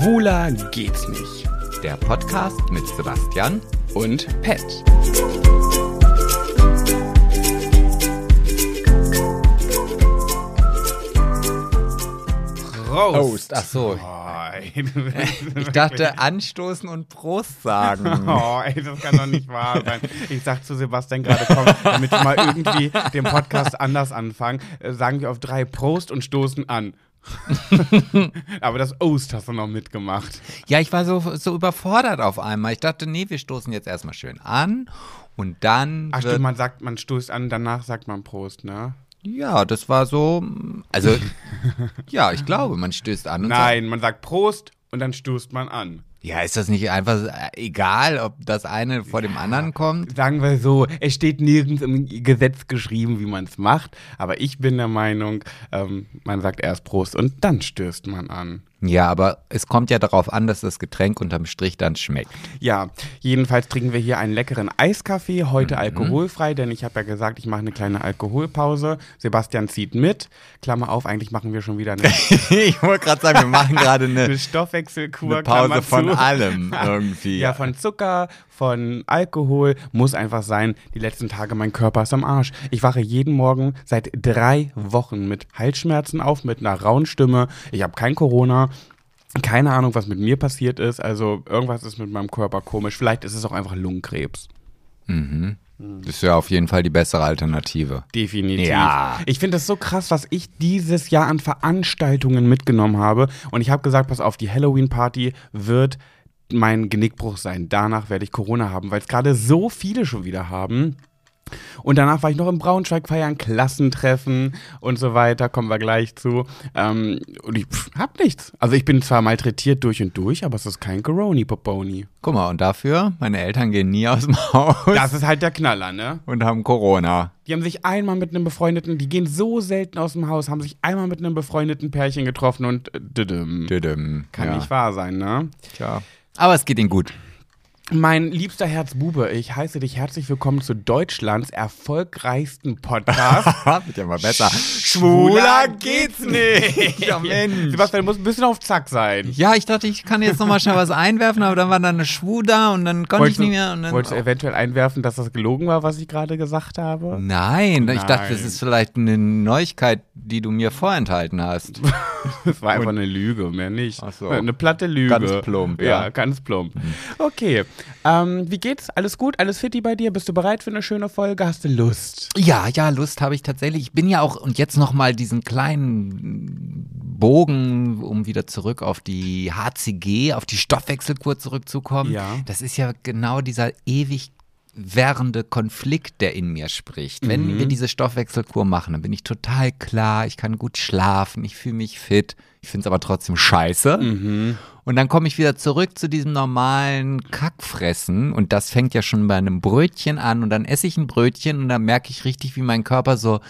Schwuler geht's nicht. Der Podcast mit Sebastian Und Pet. Prost. Ach so. Oh, ey, Ich dachte anstoßen und Prost sagen. Oh, ey, das kann doch nicht wahr sein. Ich sag zu Sebastian gerade, komm, damit wir mal irgendwie den Podcast anders anfangen, äh, sagen wir auf drei Prost und stoßen an. Aber das Ost hast du noch mitgemacht. Ja, ich war so, so überfordert auf einmal. Ich dachte, nee, wir stoßen jetzt erstmal schön an und dann. Ach stimmt, man sagt, man stoßt an, danach sagt man Prost, ne? Ja, das war so. Also, ja, ich glaube, man stößt an und sagt. Nein, man sagt Prost und dann stoßt man an. Ja, ist das nicht einfach äh, egal, ob das eine vor dem anderen kommt? Sagen wir so, es steht nirgends im Gesetz geschrieben, wie man es macht, aber ich bin der Meinung, ähm, man sagt erst Prost und dann stößt man an. Ja, aber es kommt ja darauf an, dass das Getränk unterm Strich dann schmeckt. Ja, jedenfalls trinken wir hier einen leckeren Eiskaffee, heute alkoholfrei, denn ich habe ja gesagt, ich mache eine kleine Alkoholpause. Sebastian zieht mit. Klammer auf, eigentlich machen wir schon wieder eine, ich wollte gerade sagen, wir machen gerade eine, eine Stoffwechselkur. eine Pause von allem irgendwie. Ja, von Zucker, von Alkohol muss einfach sein, die letzten Tage mein Körper ist am Arsch. Ich wache jeden Morgen seit drei Wochen mit Halsschmerzen auf, mit einer rauen Stimme. Ich habe kein Corona. Keine Ahnung, was mit mir passiert ist. Also irgendwas ist mit meinem Körper komisch. Vielleicht ist es auch einfach Lungenkrebs. Das ist ja auf jeden Fall die bessere Alternative. Definitiv. Ja. Ich finde das so krass, was ich dieses Jahr an Veranstaltungen mitgenommen habe. Und ich habe gesagt, pass auf, die Halloween-Party wird mein Genickbruch sein. Danach werde ich Corona haben, weil es gerade so viele schon wieder haben. Und danach war ich noch im Braunschweig feiern, Klassentreffen und so weiter, kommen wir gleich zu. Ähm, und ich pff, hab nichts. Also ich bin zwar malträtiert durch und durch, aber es ist kein Coroni Poponi. Guck mal, und dafür, meine Eltern gehen nie aus dem Haus Das ist halt der Knaller, ne? und haben Corona. Die haben sich einmal mit einem befreundeten, die gehen so selten aus dem Haus, haben sich einmal mit einem befreundeten Pärchen getroffen und äh, düdüm. Düdüm. Kann ja. nicht wahr sein, ne? Tja. Aber es geht ihnen gut. Mein liebster Herzbube, ich heiße dich herzlich willkommen zu Deutschlands erfolgreichsten Podcast. Wird ja mal besser. Schwuler geht's nicht. Ja, Mensch. Sebastian, du musst ein bisschen auf Zack sein. Ja, ich dachte, ich kann jetzt nochmal schnell was einwerfen, aber dann war da eine Schwu da und dann konnte ich Wolltest nicht du, mehr. Und dann, wolltest du eventuell einwerfen, dass das gelogen war, was ich gerade gesagt habe? Nein, ich dachte, das Nein. ist vielleicht eine Neuigkeit, die du mir vorenthalten hast. Das war einfach eine Lüge, mehr nicht. Ach so. Eine platte Lüge. Ganz plump, ja. Ja, ganz plump. Okay. Ähm, wie geht's? Alles gut? Alles fitti bei dir? Bist du bereit für eine schöne Folge? Hast du Lust? Ja, ja, Lust habe ich tatsächlich. Ich bin ja auch, und jetzt nochmal diesen kleinen Bogen, um wieder zurück auf die HCG, auf die Stoffwechselkur zurückzukommen. Ja. Das ist ja genau dieser ewig währende Konflikt, der in mir spricht. Wenn wir diese Stoffwechselkur machen, dann bin ich total klar, ich kann gut schlafen, ich fühle mich fit, ich finde es aber trotzdem scheiße. Und dann komme ich wieder zurück zu diesem normalen Kackfressen und das fängt ja schon bei einem Brötchen an und dann esse ich ein Brötchen und dann merke ich richtig, wie mein Körper so,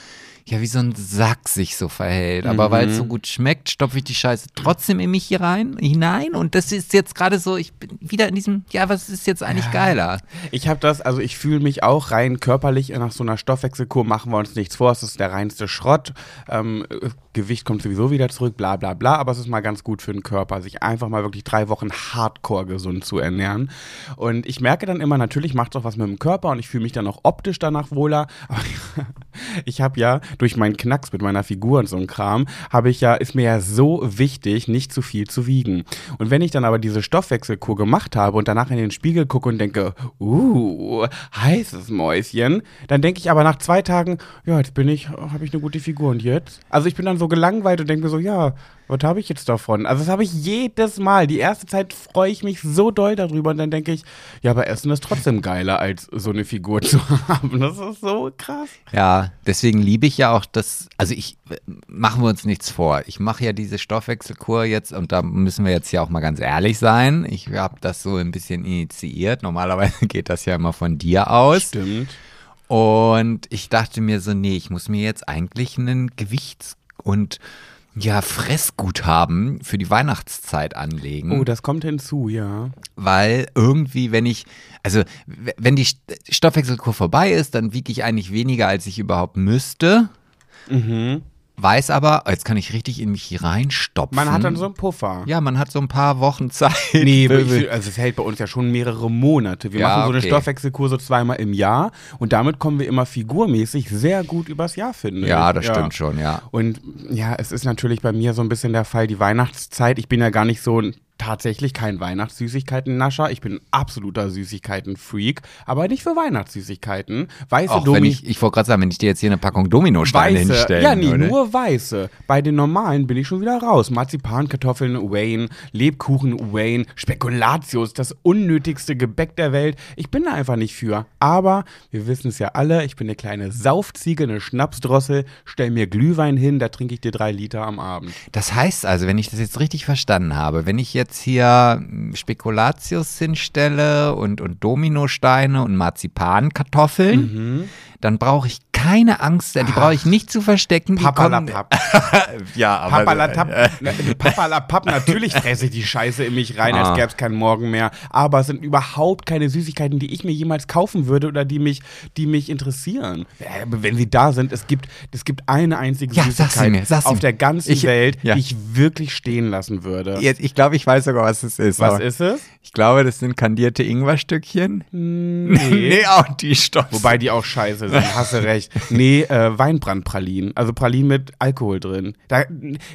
ja, wie so ein Sack sich so verhält. Aber weil es so gut schmeckt, stopfe ich die Scheiße trotzdem in mich hier rein, hinein und das ist jetzt gerade so, ich bin wieder in diesem, ja, was ist jetzt eigentlich geiler? Ich habe das, also ich fühle mich auch rein körperlich nach so einer Stoffwechselkur, machen wir uns nichts vor, es ist der reinste Schrott. Ähm, äh, Gewicht kommt sowieso wieder zurück, bla bla bla, aber es ist mal ganz gut für den Körper, sich einfach mal wirklich drei Wochen hardcore gesund zu ernähren. Und ich merke dann immer, natürlich macht es auch was mit dem Körper und ich fühle mich dann auch optisch danach wohler. Aber ich habe ja durch meinen Knacks mit meiner Figur und so ein Kram, habe ich ja, ist mir ja so wichtig, nicht zu viel zu wiegen. Und wenn ich dann aber diese Stoffwechselkur gemacht habe und danach in den Spiegel gucke und denke, uh, heißes Mäuschen, dann denke ich aber nach zwei Tagen, ja, jetzt bin ich, habe ich eine gute Figur und jetzt? Also ich bin dann so gelangweilt und denke mir so, ja, was habe ich jetzt davon? Also das habe ich jedes Mal. Die erste Zeit freue ich mich so doll darüber und dann denke ich, ja, aber Essen ist trotzdem geiler, als so eine Figur zu haben. Das ist so krass. Ja, deswegen liebe ich ja auch das, also ich, machen wir uns nichts vor. Ich mache ja diese Stoffwechselkur jetzt und da müssen wir jetzt ja auch mal ganz ehrlich sein. Ich habe das so ein bisschen initiiert. Normalerweise geht das ja immer von dir aus. Stimmt. Und ich dachte mir so, nee, ich muss mir jetzt eigentlich einen Gewichts- und ja, Fressguthaben für die Weihnachtszeit anlegen. Oh, das kommt hinzu, ja. weil irgendwie, wenn ich, also wenn die St- Stoffwechselkur vorbei ist, dann wiege ich eigentlich weniger, als ich überhaupt müsste. Mhm. Weiß aber, jetzt kann ich richtig in mich hier reinstopfen. Man hat dann so einen Puffer. Ja, man hat so ein paar Wochen Zeit. Nee, ich, also es hält bei uns ja schon mehrere Monate. Wir Ja, machen so eine okay. Stoffwechselkur so zweimal im Jahr und damit kommen wir immer figurmäßig sehr gut übers Jahr, finde ja, das stimmt schon, ja. Und ja, es ist natürlich bei mir so ein bisschen der Fall, die Weihnachtszeit. Ich bin ja gar nicht so ein tatsächlich kein Weihnachtssüßigkeiten-Nascher. Ich bin ein absoluter Süßigkeiten-Freak, aber nicht für Weihnachtssüßigkeiten. Weiße Auch wenn ich, ich wollte gerade sagen, wenn ich dir jetzt hier eine Packung Dominosteine Weiße, hinstellen ja, nee, würde. nur weiße. Bei den normalen bin ich schon wieder raus. Marzipan, Kartoffeln, Wayne, Lebkuchen, Wayne, Spekulatius, das unnötigste Gebäck der Welt. Ich bin da einfach nicht für. Aber wir wissen es ja alle, ich bin eine kleine Saufziege, eine Schnapsdrossel, stell mir Glühwein hin, da trinke ich dir drei Liter am Abend. Das heißt also, wenn ich das jetzt richtig verstanden habe, wenn ich jetzt hier mm, Spekulatius hinstelle und, und Dominosteine und Marzipankartoffeln, Mhm. Dann brauche ich keine Angst, die brauche ich nicht zu verstecken. Papalapap. ja, aber Papalapap, na, Papalapap, natürlich fresse ich die Scheiße in mich rein, als Ah. gäbe es keinen Morgen mehr. Aber es sind überhaupt keine Süßigkeiten, die ich mir jemals kaufen würde oder die mich, die mich interessieren. Äh, Wenn sie da sind, es gibt, es gibt eine einzige Ja, Süßigkeit mir, auf mir. der ganzen Ich- Welt, ja. die ich wirklich stehen lassen würde. Jetzt, ich glaube, ich weiß sogar, was es ist. Was ist es? Ich glaube, das sind kandierte Ingwerstückchen. Nee. auch die Stoff. Wobei die auch scheiße sind, hast du recht. Nee, äh, Weinbrandpralinen. Also Pralinen mit Alkohol drin. Da,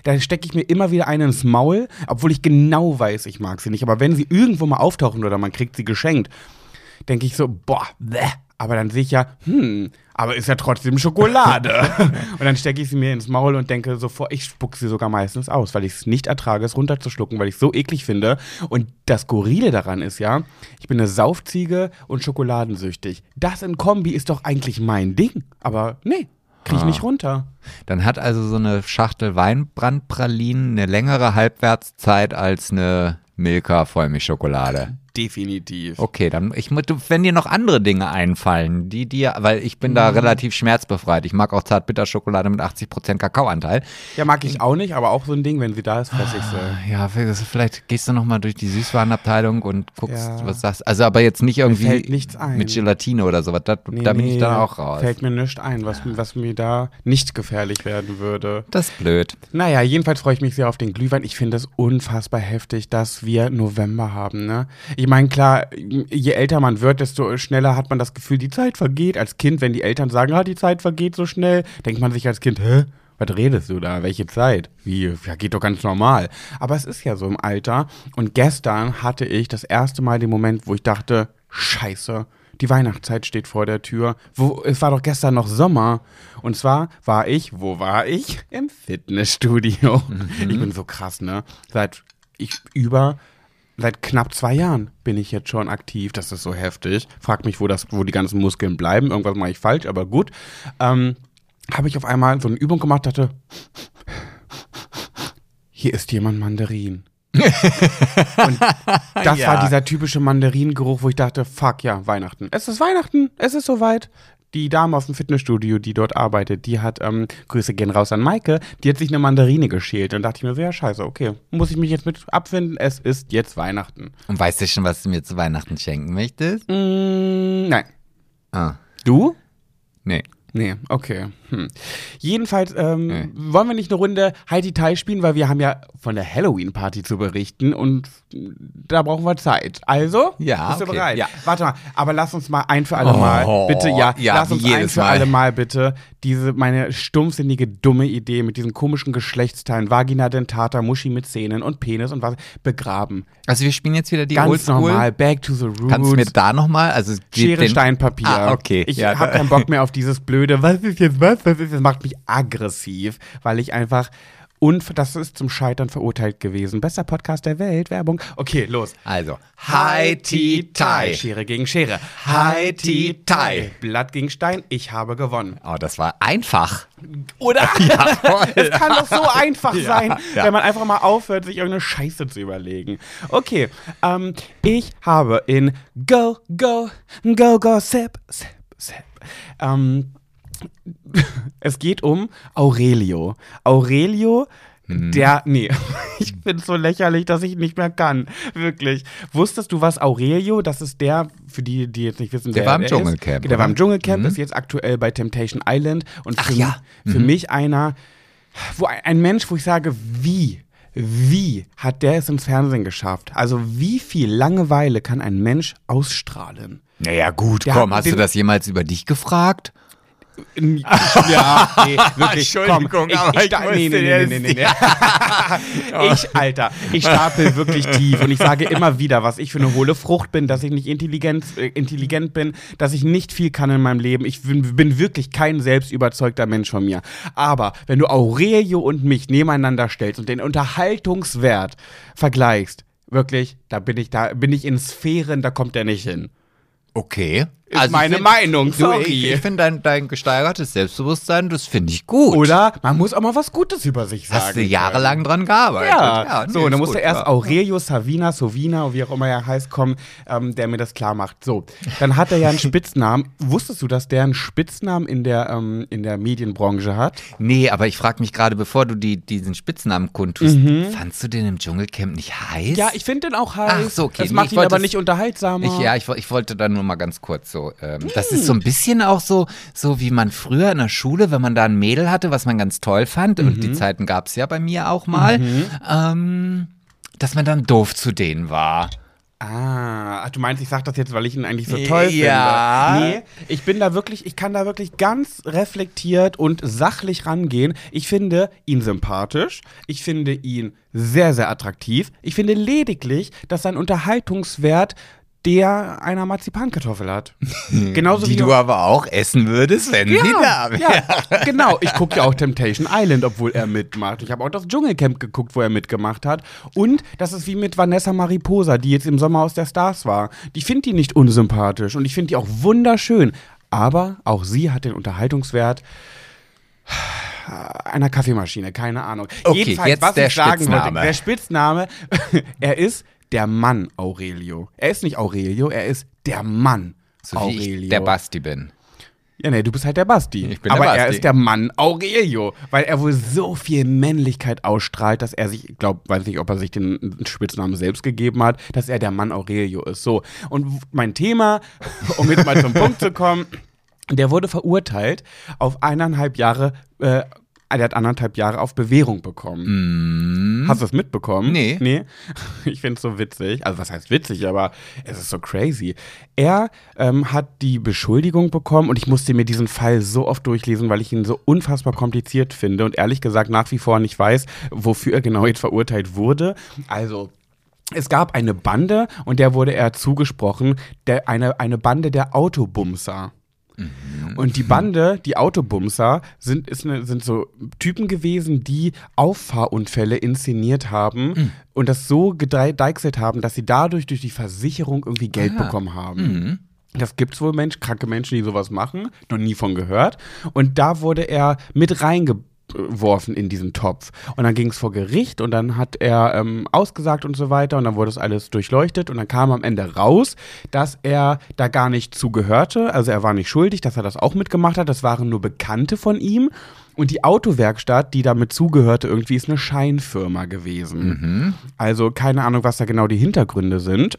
da stecke ich mir immer wieder einen ins Maul, obwohl ich genau weiß, ich mag sie nicht. Aber wenn sie irgendwo mal auftauchen oder man kriegt sie geschenkt, denke ich so, boah, bäh. Aber dann sehe ich ja, hm, aber ist ja trotzdem Schokolade. und dann stecke ich sie mir ins Maul und denke sofort, ich spuck sie sogar meistens aus, weil ich es nicht ertrage, es runterzuschlucken, weil ich es so eklig finde. Und das Skurrile daran ist ja, ich bin eine Saufziege und schokoladensüchtig. Das in Kombi ist doch eigentlich mein Ding. Aber nee, kriege ich nicht runter. Dann hat also so eine Schachtel Weinbrandpralinen eine längere Halbwertszeit als eine Milka Vollmilchschokolade. Definitiv. Okay, dann ich wenn dir noch andere Dinge einfallen, die dir, weil ich bin da relativ schmerzbefreit. Ich mag auch Zartbitterschokolade mit 80% Kakaoanteil. Ja, mag ich auch nicht, aber auch so ein Ding, wenn sie da ist, fresse ich sie. Ja, vielleicht gehst du noch mal durch die Süßwarenabteilung und guckst, Ja. was sagst. Also aber jetzt nicht irgendwie mit Gelatine oder sowas. Da, Nee, da bin ich nee, dann auch raus. Fällt mir nichts ein, was, was mir da nicht gefährlich werden würde. Das ist blöd. Naja, jedenfalls freue ich mich sehr auf den Glühwein. Ich finde es unfassbar heftig, dass wir November haben. Ne? Ich meine, klar, je älter man wird, desto schneller hat man das Gefühl, die Zeit vergeht. Als Kind, wenn die Eltern sagen, ah, die Zeit vergeht so schnell, denkt man sich als Kind, hä? Was redest du da? Welche Zeit? Wie? Ja, geht doch ganz normal. Aber es ist ja so im Alter. Und gestern hatte ich das erste Mal den Moment, wo ich dachte, scheiße, die Weihnachtszeit steht vor der Tür. Wo, es war doch gestern noch Sommer. Und zwar war ich, wo war ich? Im Fitnessstudio. Ich bin so krass, ne? Seit ich über, seit knapp zwei Jahren bin ich jetzt schon aktiv. Das ist so heftig. Frag mich, wo, das, wo die ganzen Muskeln bleiben. Irgendwas mache ich falsch, aber gut. Ähm, habe ich auf einmal so eine Übung gemacht, dachte, hier ist jemand Mandarin. Und das Ja. war dieser typische Mandarinengeruch, wo ich dachte, fuck ja, Weihnachten. Es ist Weihnachten, es ist soweit. Die Dame aus dem Fitnessstudio, die dort arbeitet, die hat, ähm, Grüße gehen raus an Maike, die hat sich eine Mandarine geschält. Und dachte ich mir so, ja, scheiße, okay, muss ich mich jetzt mit abfinden, es ist jetzt Weihnachten. Und weißt du schon, was du mir zu Weihnachten schenken möchtest? Mm, nein. Ah, Du? nee. Nee, okay. Hm. Jedenfalls ähm, Nee. wollen wir nicht eine Runde Heidi Tai spielen, weil wir haben ja von der Halloween-Party zu berichten und da brauchen wir Zeit. Also, Ja, bist du okay, bereit? ja. Warte mal, aber lass uns mal ein für alle Oh, Mal, bitte, ja, ja, lass uns ein für Mal. alle Mal bitte diese meine stumpfsinnige dumme Idee mit diesen komischen Geschlechtsteilen Vagina dentata, Muschi mit Zähnen und Penis und was begraben. Also wir spielen jetzt wieder die Ganz Oldschool. normal, back to the roots. Kannst du mir da nochmal, also Schere, Stein, Papier. Ah, okay. Ich Ja, habe keinen Bock mehr auf dieses blöde, was ist jetzt was, das macht mich aggressiv, weil ich einfach, und das ist zum Scheitern verurteilt gewesen. Bester Podcast der Welt, Werbung. Okay, los. Also, Hi Tea Tai. Schere gegen Schere. Hi Tea Tai. Blatt gegen Stein, ich habe gewonnen. Oh, das war einfach. Oder? Ja, voll. Es kann doch so einfach Ja, sein, ja. wenn man einfach mal aufhört, sich irgendeine Scheiße zu überlegen. Okay, ähm, ich habe in Go, Go, Go, Go, Sip, Sip, Sip. Ähm, es geht um Aurelio. Aurelio, Mhm. der, nee, ich bin so lächerlich, dass ich nicht mehr kann. Wirklich. Wusstest du, was Aurelio, das ist der, für die, die jetzt nicht wissen, Der wer war im Dschungelcamp, Ist, der war im? Dschungelcamp, Mhm. ist jetzt aktuell bei Temptation Island und Ach für, ja. für mich einer Wo ein, Mensch, wo ich sage, wie, wie hat der es ins Fernsehen geschafft? Also wie viel Langeweile kann ein Mensch ausstrahlen? Naja, gut, Der komm, hast du das jemals über dich gefragt? Ja, nee, wirklich. Entschuldigung, komm, ich, aber ich ich nee, nee, nee, nee, nee, nee. Ich, Alter, ich stapel wirklich tief und ich sage immer wieder, was ich für eine hohle Frucht bin, dass ich nicht intelligent, äh, intelligent bin, dass ich nicht viel kann in meinem Leben. Ich bin, bin wirklich kein selbstüberzeugter Mensch von mir. Aber wenn du Aurelio und mich nebeneinander stellst und den Unterhaltungswert vergleichst, wirklich, da bin ich, da bin ich in Sphären, da kommt der nicht hin. Okay. Ist meine ich find- Meinung, Du, sorry. ich ich finde dein, dein gesteigertes Selbstbewusstsein, das finde ich gut. Oder man muss auch mal was Gutes über sich sagen. Hast du jahrelang dran gearbeitet. Ja, nee, so, dann musste erst ja. Aurelio Savina, Sovina, wie auch immer er heißt, kommen, ähm, der mir das klar macht. So, dann hat er ja einen Spitznamen. Wusstest du, dass der einen Spitznamen in der, ähm, in der Medienbranche hat? Nee, aber ich frage mich gerade, bevor du die, diesen Spitznamen kundtust, fandst du den im Dschungelcamp nicht heiß? Mhm. Ja, ich finde den auch heiß. Ach so, okay. Das Nee, macht ihn aber nicht unterhaltsamer. Ich, ja, ich, ich wollte da nur mal ganz kurz so. Ähm, das ist so ein bisschen auch so, so wie man früher in der Schule, wenn man da ein Mädel hatte, was man ganz toll fand, und Mhm. die Zeiten gab es ja bei mir auch mal, ähm, dass man dann doof zu denen war. Ah, du meinst, ich sag das jetzt, weil ich ihn eigentlich so toll Ja. finde. Nee, ich bin da wirklich, ich kann da wirklich ganz reflektiert und sachlich rangehen. Ich finde ihn sympathisch. Ich finde ihn sehr, sehr attraktiv. Ich finde lediglich, dass sein Unterhaltungswert der einer Marzipankartoffel hat. Genauso die wie du aber auch essen würdest, wenn sie da wäre. ja, genau. Ich gucke ja auch Temptation Island, obwohl er mitmacht. Ich habe auch das Dschungelcamp geguckt, wo er mitgemacht hat. Und das ist wie mit Vanessa Mariposa, die jetzt im Sommer aus der Stars war. Ich finde die nicht unsympathisch und ich finde die auch wunderschön. Aber auch sie hat den Unterhaltungswert einer Kaffeemaschine, keine Ahnung. Okay, Jedenfalls, jetzt was der ich sagen Spitzname. wollte, der Spitzname, er ist der Mann Aurelio. Er ist nicht Aurelio, er ist der Mann So wie Aurelio. ich der Basti bin. Ja, nee, du bist halt der Basti. Ich bin Aber der er Basti. ist der Mann Aurelio, weil er wohl so viel Männlichkeit ausstrahlt, dass er sich, ich glaube, weiß nicht, ob er sich den Spitznamen selbst gegeben hat, dass er der Mann Aurelio ist. So. Und mein Thema, um jetzt mal zum Punkt zu kommen, der wurde verurteilt auf eineinhalb Jahre, äh, er hat anderthalb Jahre auf Bewährung bekommen. Hast du es mitbekommen? Nee. Nee. Ich finde es so witzig. Also, was heißt witzig, aber es ist so crazy. Er ähm, hat die Beschuldigung bekommen und ich musste mir diesen Fall so oft durchlesen, weil ich ihn so unfassbar kompliziert finde und ehrlich gesagt nach wie vor nicht weiß, wofür er genau jetzt verurteilt wurde. Also. Es gab eine Bande und der wurde er zugesprochen, der, eine, eine Bande der Autobumser. Und die Bande, die Autobumser, sind, ist eine, sind so Typen gewesen, die Auffahrunfälle inszeniert haben und das so gedeichselt haben, dass sie dadurch durch die Versicherung irgendwie Geld Ah. bekommen haben. Das gibt's wohl Mensch, kranke Menschen, die sowas machen, noch nie von gehört. Und da wurde er mit reingeworfen in diesen Topf. Und dann ging es vor Gericht und dann hat er ähm, ausgesagt und so weiter und dann wurde das alles durchleuchtet und dann kam am Ende raus, dass er da gar nicht zugehörte. Also er war nicht schuldig, dass er das auch mitgemacht hat. Das waren nur Bekannte von ihm. Und die Autowerkstatt, die damit zugehörte, irgendwie ist eine Scheinfirma gewesen. Also keine Ahnung, was da genau die Hintergründe sind.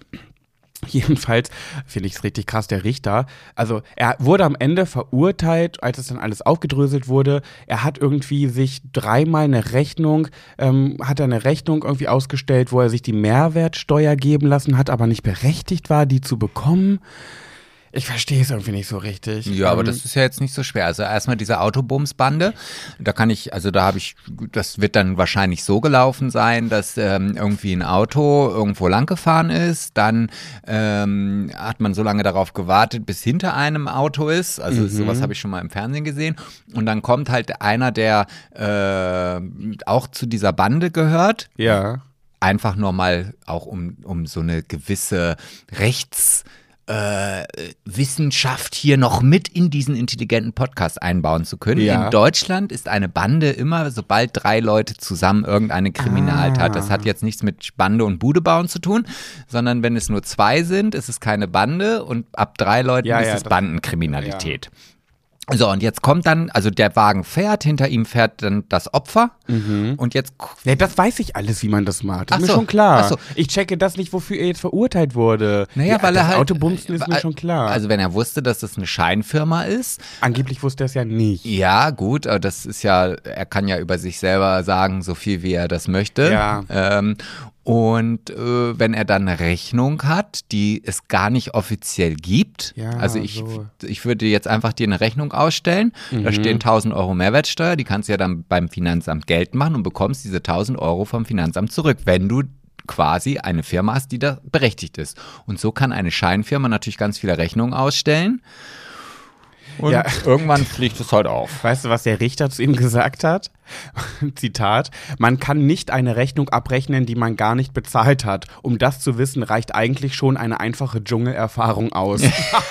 Jedenfalls finde ich es richtig krass, der Richter. Also er wurde am Ende verurteilt, als es dann alles aufgedröselt wurde. Er hat irgendwie sich dreimal eine Rechnung, ähm, hat er eine Rechnung irgendwie ausgestellt, wo er sich die Mehrwertsteuer geben lassen hat, aber nicht berechtigt war, die zu bekommen. Ich verstehe es irgendwie nicht so richtig. Ja, aber Ähm, das ist ja jetzt nicht so schwer. Also erstmal diese Autobumsbande, da kann ich, also da habe ich, das wird dann wahrscheinlich so gelaufen sein, dass ähm, irgendwie ein Auto irgendwo lang gefahren ist, dann ähm, hat man so lange darauf gewartet, bis hinter einem Auto ist. Also Mhm. sowas habe ich schon mal im Fernsehen gesehen. Und dann kommt halt einer, der äh, auch zu dieser Bande gehört, Ja. einfach nur mal auch um, um so eine gewisse Rechts äh, Wissenschaft hier noch mit in diesen intelligenten Podcast einbauen zu können. Ja. In Deutschland ist eine Bande immer, sobald drei Leute zusammen irgendeine Kriminaltat. Das hat jetzt nichts mit Bande und Bude bauen zu tun, sondern wenn es nur zwei sind, ist es keine Bande und ab drei Leuten Ja, ist ja, es Bandenkriminalität. So, und jetzt kommt dann, also der Wagen fährt, hinter ihm fährt dann das Opfer. Mhm. Und jetzt Ja, das weiß ich alles, wie man das macht. Das Ach ist mir so, schon klar. ach so. Ich checke das nicht, wofür er jetzt verurteilt wurde. Naja, Ja, weil er halt. Autobumsen ist mir äh, schon klar. Also, wenn er wusste, dass das eine Scheinfirma ist, Angeblich wusste er es ja nicht. ja, gut, aber das ist ja, er kann ja über sich selber sagen, so viel wie er das möchte. Ja. Ähm, und äh, wenn er dann eine Rechnung hat, die es gar nicht offiziell gibt, Ja, also ich, so. ich würde jetzt einfach dir eine Rechnung ausstellen, Mhm. da stehen 1000 Euro Mehrwertsteuer, die kannst du ja dann beim Finanzamt Geld machen und bekommst diese 1000 Euro vom Finanzamt zurück, wenn du quasi eine Firma hast, die da berechtigt ist. Und so kann eine Scheinfirma natürlich ganz viele Rechnungen ausstellen. Und Ja. irgendwann fliegt es halt auf. Weißt du, was der Richter zu ihm gesagt hat? Zitat: Man kann nicht eine Rechnung abrechnen, die man gar nicht bezahlt hat. Um das zu wissen, reicht eigentlich schon eine einfache Dschungelerfahrung aus.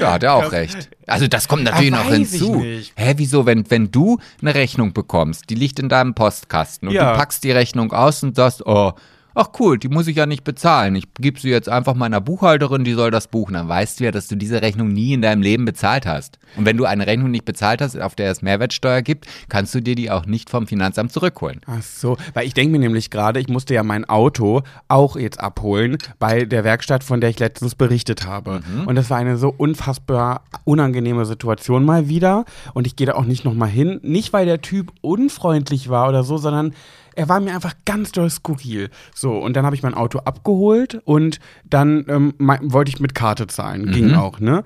Ja, hat er auch recht. Also das kommt natürlich Ah, noch hinzu. Hä, wieso, wenn, wenn du eine Rechnung bekommst, die liegt in deinem Postkasten und Ja. du packst die Rechnung aus und sagst, oh, ach cool, die muss ich ja nicht bezahlen. Ich gebe sie jetzt einfach meiner Buchhalterin, die soll das buchen. Dann weißt du ja, dass du diese Rechnung nie in deinem Leben bezahlt hast. Und wenn du eine Rechnung nicht bezahlt hast, auf der es Mehrwertsteuer gibt, kannst du dir die auch nicht vom Finanzamt zurückholen. Ach so, weil ich denke mir nämlich gerade, ich musste ja mein Auto auch jetzt abholen bei der Werkstatt, von der ich letztens berichtet habe. Und das war eine so unfassbar unangenehme Situation mal wieder. Und ich gehe da auch nicht nochmal hin. Nicht, weil der Typ unfreundlich war oder so, sondern er war mir einfach ganz doll skurril. So, und dann habe ich mein Auto abgeholt und dann ähm, wollte ich mit Karte zahlen. Ging auch, ne?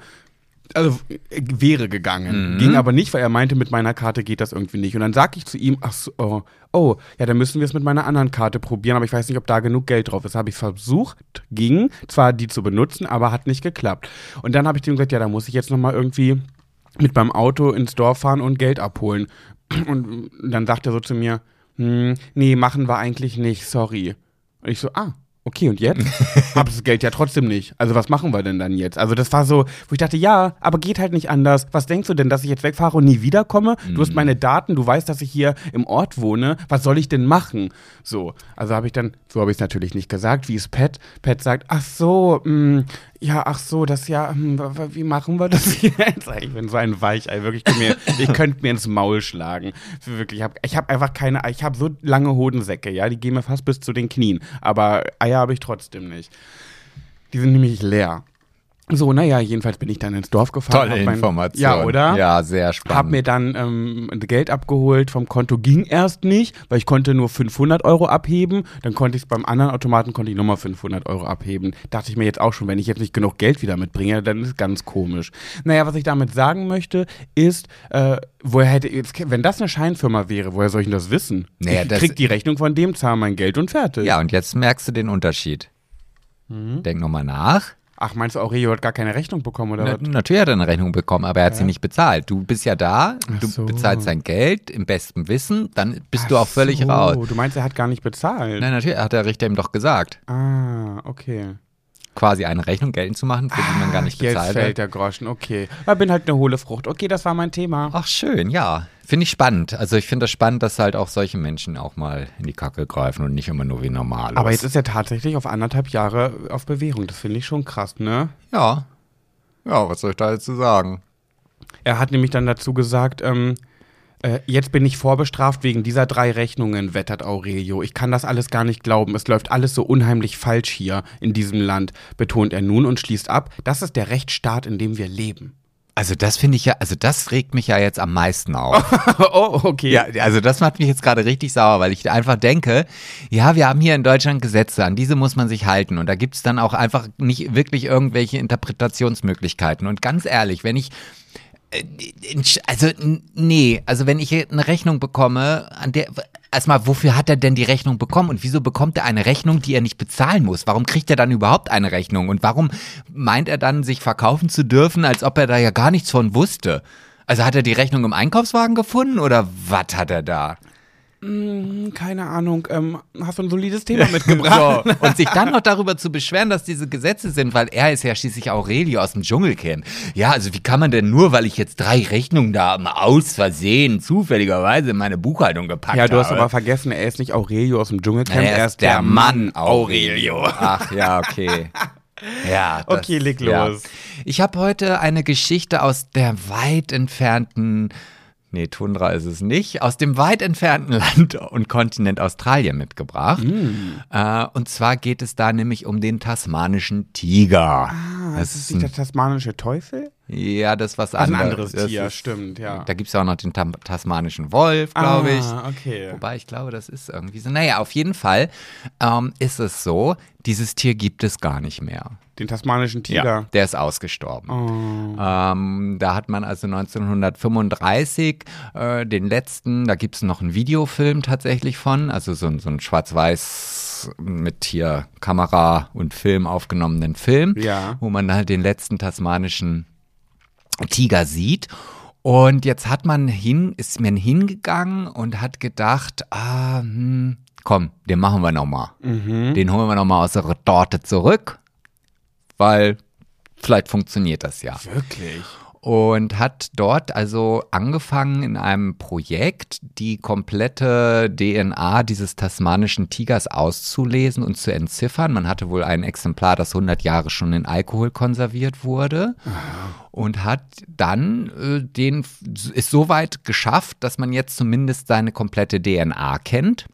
also wäre gegangen. Ging aber nicht, weil er meinte, mit meiner Karte geht das irgendwie nicht. Und dann sag ich zu ihm, ach so, oh, oh, ja, dann müssen wir es mit meiner anderen Karte probieren, aber ich weiß nicht, ob da genug Geld drauf ist. Habe ich versucht, ging, zwar die zu benutzen, aber hat nicht geklappt. Und dann habe ich zu ihm gesagt, ja, da muss ich jetzt nochmal irgendwie mit meinem Auto ins Dorf fahren und Geld abholen. Und dann sagt er so zu mir, hm, nee, machen wir eigentlich nicht, sorry. Und ich so, ah, okay, und jetzt? Hab das Geld ja trotzdem nicht. Also was machen wir denn dann jetzt? Also das war so, wo ich dachte, ja, aber geht halt nicht anders. Was denkst du denn, dass ich jetzt wegfahre und nie wiederkomme? Du hast meine Daten, du weißt, dass ich hier im Ort wohne. Was soll ich denn machen? So, also habe ich dann, so habe ich es natürlich nicht gesagt. Wie ist Pat? Pat sagt, ach so, mh, ja, ach so, das ja, w- wie machen wir das jetzt? Ich bin so ein Weichei, wirklich. Ich, mir, ich könnte mir ins Maul schlagen. Wirklich, ich habe hab einfach keine, ich habe so lange Hodensäcke, ja, die gehen mir fast bis zu den Knien. Aber Eier habe ich trotzdem nicht. Die sind nämlich leer. So, naja, jedenfalls bin ich dann ins Dorf gefahren. Tolle mein- Information. Ja, oder? Ja, sehr spannend. Hab mir dann ähm, Geld abgeholt vom Konto, ging erst nicht, weil ich konnte nur 500 Euro abheben. Dann konnte ich es beim anderen Automaten, konnte ich nochmal 500 Euro abheben. Dachte ich mir jetzt auch schon, wenn ich jetzt nicht genug Geld wieder mitbringe, dann ist es ganz komisch. Naja, was ich damit sagen möchte, ist, äh, woher hätte, jetzt, wenn das eine Scheinfirma wäre, woher soll ich denn das wissen? Naja, ich das- krieg die Rechnung von dem, zahle mein Geld und fertig. ja, und jetzt merkst du den Unterschied. Mhm. Denk nochmal nach. Ach, meinst du, Aurelio hat gar keine Rechnung bekommen oder Na, was? natürlich hat er eine Rechnung bekommen, aber er hat sie nicht bezahlt. Du bist ja da, du so. bezahlst sein Geld im besten Wissen, dann bist du Ach auch völlig so, raus. Du meinst, er hat gar nicht bezahlt? Nein, natürlich hat der Richter ihm doch gesagt, Ah, okay. quasi eine Rechnung geltend zu machen, für die man gar nicht Jetzt bezahlt fällt hat. der Groschen, okay. Ich bin halt eine hohle Frucht. Okay, das war mein Thema. Ach schön, ja. Finde ich spannend. Also ich finde das spannend, dass halt auch solche Menschen auch mal in die Kacke greifen und nicht immer nur wie normal. Aber jetzt ist er tatsächlich auf anderthalb Jahre auf Bewährung. Das finde ich schon krass, ne? Ja. Ja, was soll ich da jetzt zu sagen? Er hat nämlich dann dazu gesagt, ähm, äh, jetzt bin ich vorbestraft wegen dieser drei Rechnungen, wettert Aurelio. Ich kann das alles gar nicht glauben. Es läuft alles so unheimlich falsch hier in diesem Land, betont er nun und schließt ab, das ist der Rechtsstaat, in dem wir leben. Also das finde ich ja, also das regt mich ja jetzt am meisten auf. oh, okay. Ja, also das macht mich jetzt gerade richtig sauer, weil ich einfach denke, ja, wir haben hier in Deutschland Gesetze, an diese muss man sich halten. Und da gibt es dann auch einfach nicht wirklich irgendwelche Interpretationsmöglichkeiten. Und ganz ehrlich, wenn ich also n- nee, also wenn ich eine Rechnung bekomme, an der erstmal, wofür hat er denn die Rechnung bekommen und wieso bekommt er eine Rechnung, die er nicht bezahlen muss? Warum kriegt er dann überhaupt eine Rechnung und warum meint er dann, sich verkaufen zu dürfen, als ob er da ja gar nichts von wusste? Also hat er die Rechnung im Einkaufswagen gefunden oder was hat er da? Hm, Keine Ahnung. Ähm, hast du ein solides Thema mitgebracht? So. Und sich dann noch darüber zu beschweren, dass diese Gesetze sind, weil er ist ja schließlich Aurelio aus dem Dschungel kennt. Ja, also wie kann man denn nur, weil ich jetzt drei Rechnungen da aus Versehen zufälligerweise in meine Buchhaltung gepackt Ja, du hast habe. aber vergessen, er ist nicht Aurelio aus dem Dschungelcamp, er er ist der Mann Aurelio. Ach ja, okay. Ja. Das, Okay, leg ja. los. Ich habe heute eine Geschichte aus der weit entfernten, nee, Tundra ist es nicht, aus dem weit entfernten Land und Kontinent Australien mitgebracht. Mm. Äh, und zwar geht es da nämlich um den tasmanischen Tiger. Ah, das ist nicht der tasmanische Teufel? Ja, das ist was Also ein anderes. anderes Tier, ist- stimmt, ja. Da gibt es ja auch noch den tam tasmanischen Wolf, glaube ich. Ah, okay. Wobei ich glaube, das ist irgendwie so. Naja, auf jeden Fall ähm, ist es so, dieses Tier gibt es gar nicht mehr. Den tasmanischen Tiger. Der ist ausgestorben. Oh. Ähm, da hat man also 1935 äh, den letzten, da gibt es noch einen Videofilm tatsächlich von, also so, so ein schwarz-weiß mit hier Kamera und Film aufgenommenen Film, Ja. wo man halt den letzten tasmanischen Tiger sieht. Und jetzt hat man hin, ist man hingegangen und hat gedacht, ah, hm, komm, den machen wir nochmal. Mhm. Den holen wir nochmal aus der Retorte zurück, weil vielleicht funktioniert das ja. Wirklich? Und hat dort also angefangen in einem Projekt, die komplette DNA dieses tasmanischen Tigers auszulesen und zu entziffern. Man hatte wohl ein Exemplar, das 100 Jahre schon in Alkohol konserviert wurde und hat dann äh, den ist so weit geschafft, dass man jetzt zumindest seine komplette DNA kennt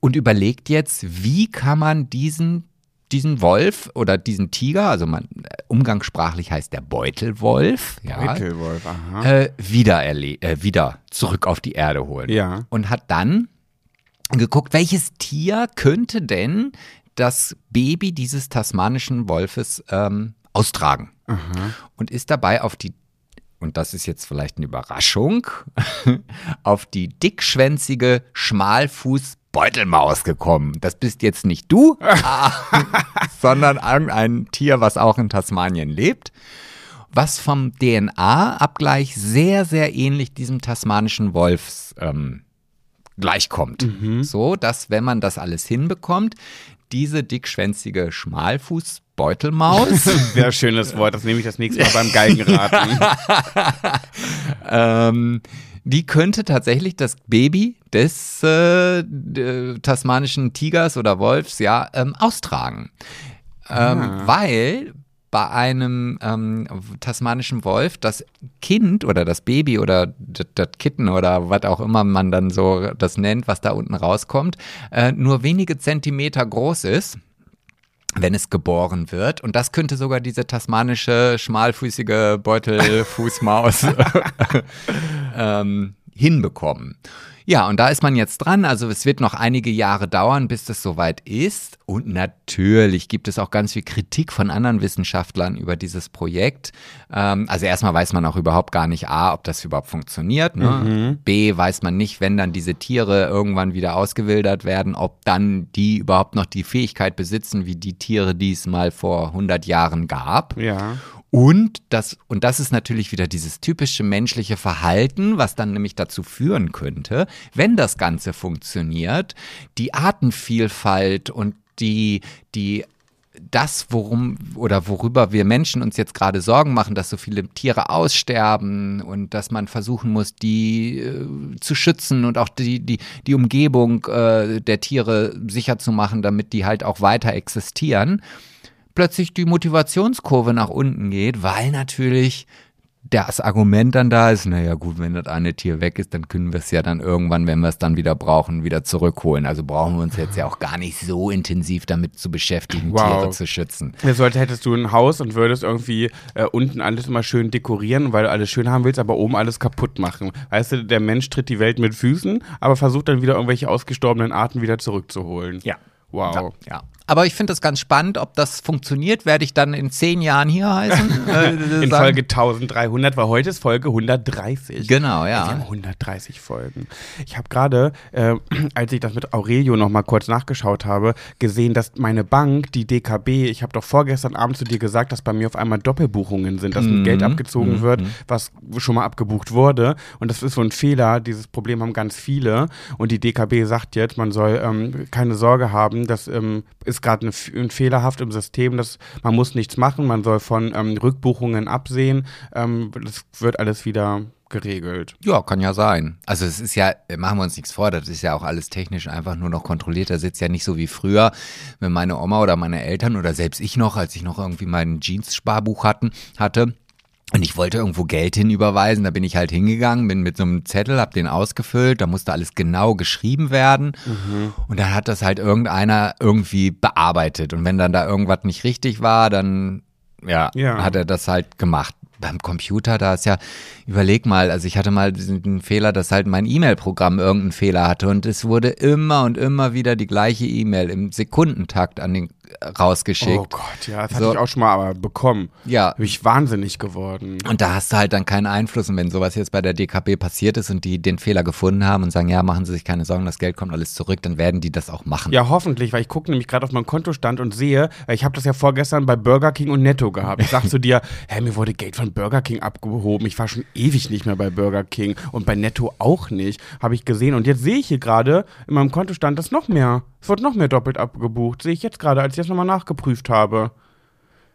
und überlegt jetzt, wie kann man diesen diesen Wolf oder diesen Tiger, also man umgangssprachlich heißt der Beutelwolf, ja, Beutelwolf, aha. äh, wieder, äh, wieder zurück auf die Erde holen. Ja. Und hat dann geguckt, welches Tier könnte denn das Baby dieses tasmanischen Wolfes ähm, austragen. Und ist dabei auf die, und das ist jetzt vielleicht eine Überraschung, auf die dickschwänzige Schmalfuß-Beutelmaus gekommen. Das bist jetzt nicht du, sondern irgendein Tier, was auch in Tasmanien lebt was vom DNA-Abgleich sehr, sehr ähnlich diesem tasmanischen Wolfs ähm, gleichkommt. So, dass, wenn man das alles hinbekommt, diese dickschwänzige Schmalfuß-Beutelmaus Sehr schönes Wort, das nehme ich das nächste Mal beim Geigenraten. ähm, die könnte tatsächlich das Baby des äh, tasmanischen Tigers oder Wolfs ja ähm, austragen. Ähm, Weil bei einem ähm, tasmanischen Wolf das Kind oder das Baby oder das Kitten oder was auch immer man dann so das nennt, was da unten rauskommt, äh, nur wenige Zentimeter groß ist wenn es geboren wird. Und das könnte sogar diese tasmanische, schmalfüßige Beutelfußmaus ähm, hinbekommen. Ja, und da ist man jetzt dran. Also es wird noch einige Jahre dauern, bis das soweit ist. Und natürlich gibt es auch ganz viel Kritik von anderen Wissenschaftlern über dieses Projekt. Ähm, also erstmal weiß man auch überhaupt gar nicht, A, ob das überhaupt funktioniert. Ne? B, weiß man nicht, wenn dann diese Tiere irgendwann wieder ausgewildert werden, ob dann die überhaupt noch die Fähigkeit besitzen, wie die Tiere, die es mal vor 100 Jahren gab. ja. Und das, und das ist natürlich wieder dieses typische menschliche Verhalten, was dann nämlich dazu führen könnte, wenn das Ganze funktioniert, die Artenvielfalt und die, die das, worum oder worüber wir Menschen uns jetzt gerade Sorgen machen, dass so viele Tiere aussterben und dass man versuchen muss, die äh, zu schützen und auch die, die, die Umgebung äh, der Tiere sicher zu machen, damit die halt auch weiter existieren plötzlich die Motivationskurve nach unten geht, weil natürlich das Argument dann da ist, naja gut, wenn das eine Tier weg ist, dann können wir es ja dann irgendwann, wenn wir es dann wieder brauchen, wieder zurückholen. Also brauchen wir uns jetzt ja auch gar nicht so intensiv damit zu beschäftigen, Wow. Tiere zu schützen. Ja, sollte hättest du ein Haus und würdest irgendwie äh, unten alles immer schön dekorieren, weil du alles schön haben willst, aber oben alles kaputt machen. Weißt du, der Mensch tritt die Welt mit Füßen, aber versucht dann wieder irgendwelche ausgestorbenen Arten wieder zurückzuholen. Ja. Wow. Ja. Aber ich finde das ganz spannend, ob das funktioniert, werde ich dann in zehn Jahren hier heißen. äh, In. Folge 1300, weil heute ist Folge 130. Genau, Wir haben ja. 130 Folgen. Ich habe gerade, äh, als ich das mit Aurelio noch mal kurz nachgeschaut habe, gesehen, dass meine Bank, die DKB, ich habe doch vorgestern Abend zu dir gesagt, dass bei mir auf einmal Doppelbuchungen sind, dass Mhm. Geld abgezogen wird, was schon mal abgebucht wurde. Und das ist so ein Fehler. Dieses Problem haben ganz viele. Und die DKB sagt jetzt, man soll ähm, keine Sorge haben, das ähm, ist gerade ein fehlerhaft im System, dass man muss nichts machen, man soll von ähm, Rückbuchungen absehen. Ähm, das wird alles wieder geregelt. Ja, kann ja sein. Also es ist ja, machen wir uns nichts vor, das ist ja auch alles technisch einfach nur noch kontrolliert. Da sitzt ja nicht so wie früher, wenn meine Oma oder meine Eltern oder selbst ich noch, als ich noch irgendwie mein Jeans-Sparbuch hatten, hatte. Und ich wollte irgendwo Geld hinüberweisen, da bin ich halt hingegangen, bin mit so einem Zettel, hab den ausgefüllt, da musste alles genau geschrieben werden. Und dann hat das halt irgendeiner irgendwie bearbeitet. Und wenn dann da irgendwas nicht richtig war, dann ja, Ja. hat er das halt gemacht. Beim Computer, da ist ja, überleg mal, also ich hatte mal diesen Fehler, dass halt mein E-Mail-Programm irgendeinen Fehler hatte und es wurde immer und immer wieder die gleiche E-Mail im Sekundentakt an den rausgeschickt. Oh Gott, ja, das hatte So. ich auch schon mal aber bekommen. Ja. Bin ich wahnsinnig geworden. Und da hast du halt dann keinen Einfluss. Und wenn sowas jetzt bei der DKB passiert ist und die den Fehler gefunden haben und sagen, ja, machen Sie sich keine Sorgen, das Geld kommt alles zurück, dann werden die das auch machen. Ja, hoffentlich, weil ich gucke nämlich gerade auf meinen Kontostand und sehe, weil ich habe das ja vorgestern bei Burger King und Netto gehabt. Ich sag zu dir, hä, mir wurde Geld von Burger King abgehoben. Ich war schon ewig nicht mehr bei Burger King und bei Netto auch nicht, habe ich gesehen. Und jetzt sehe ich hier gerade in meinem Kontostand, dass noch mehr, es wird noch mehr doppelt abgebucht. Sehe ich jetzt gerade, als ich das nochmal nachgeprüft habe.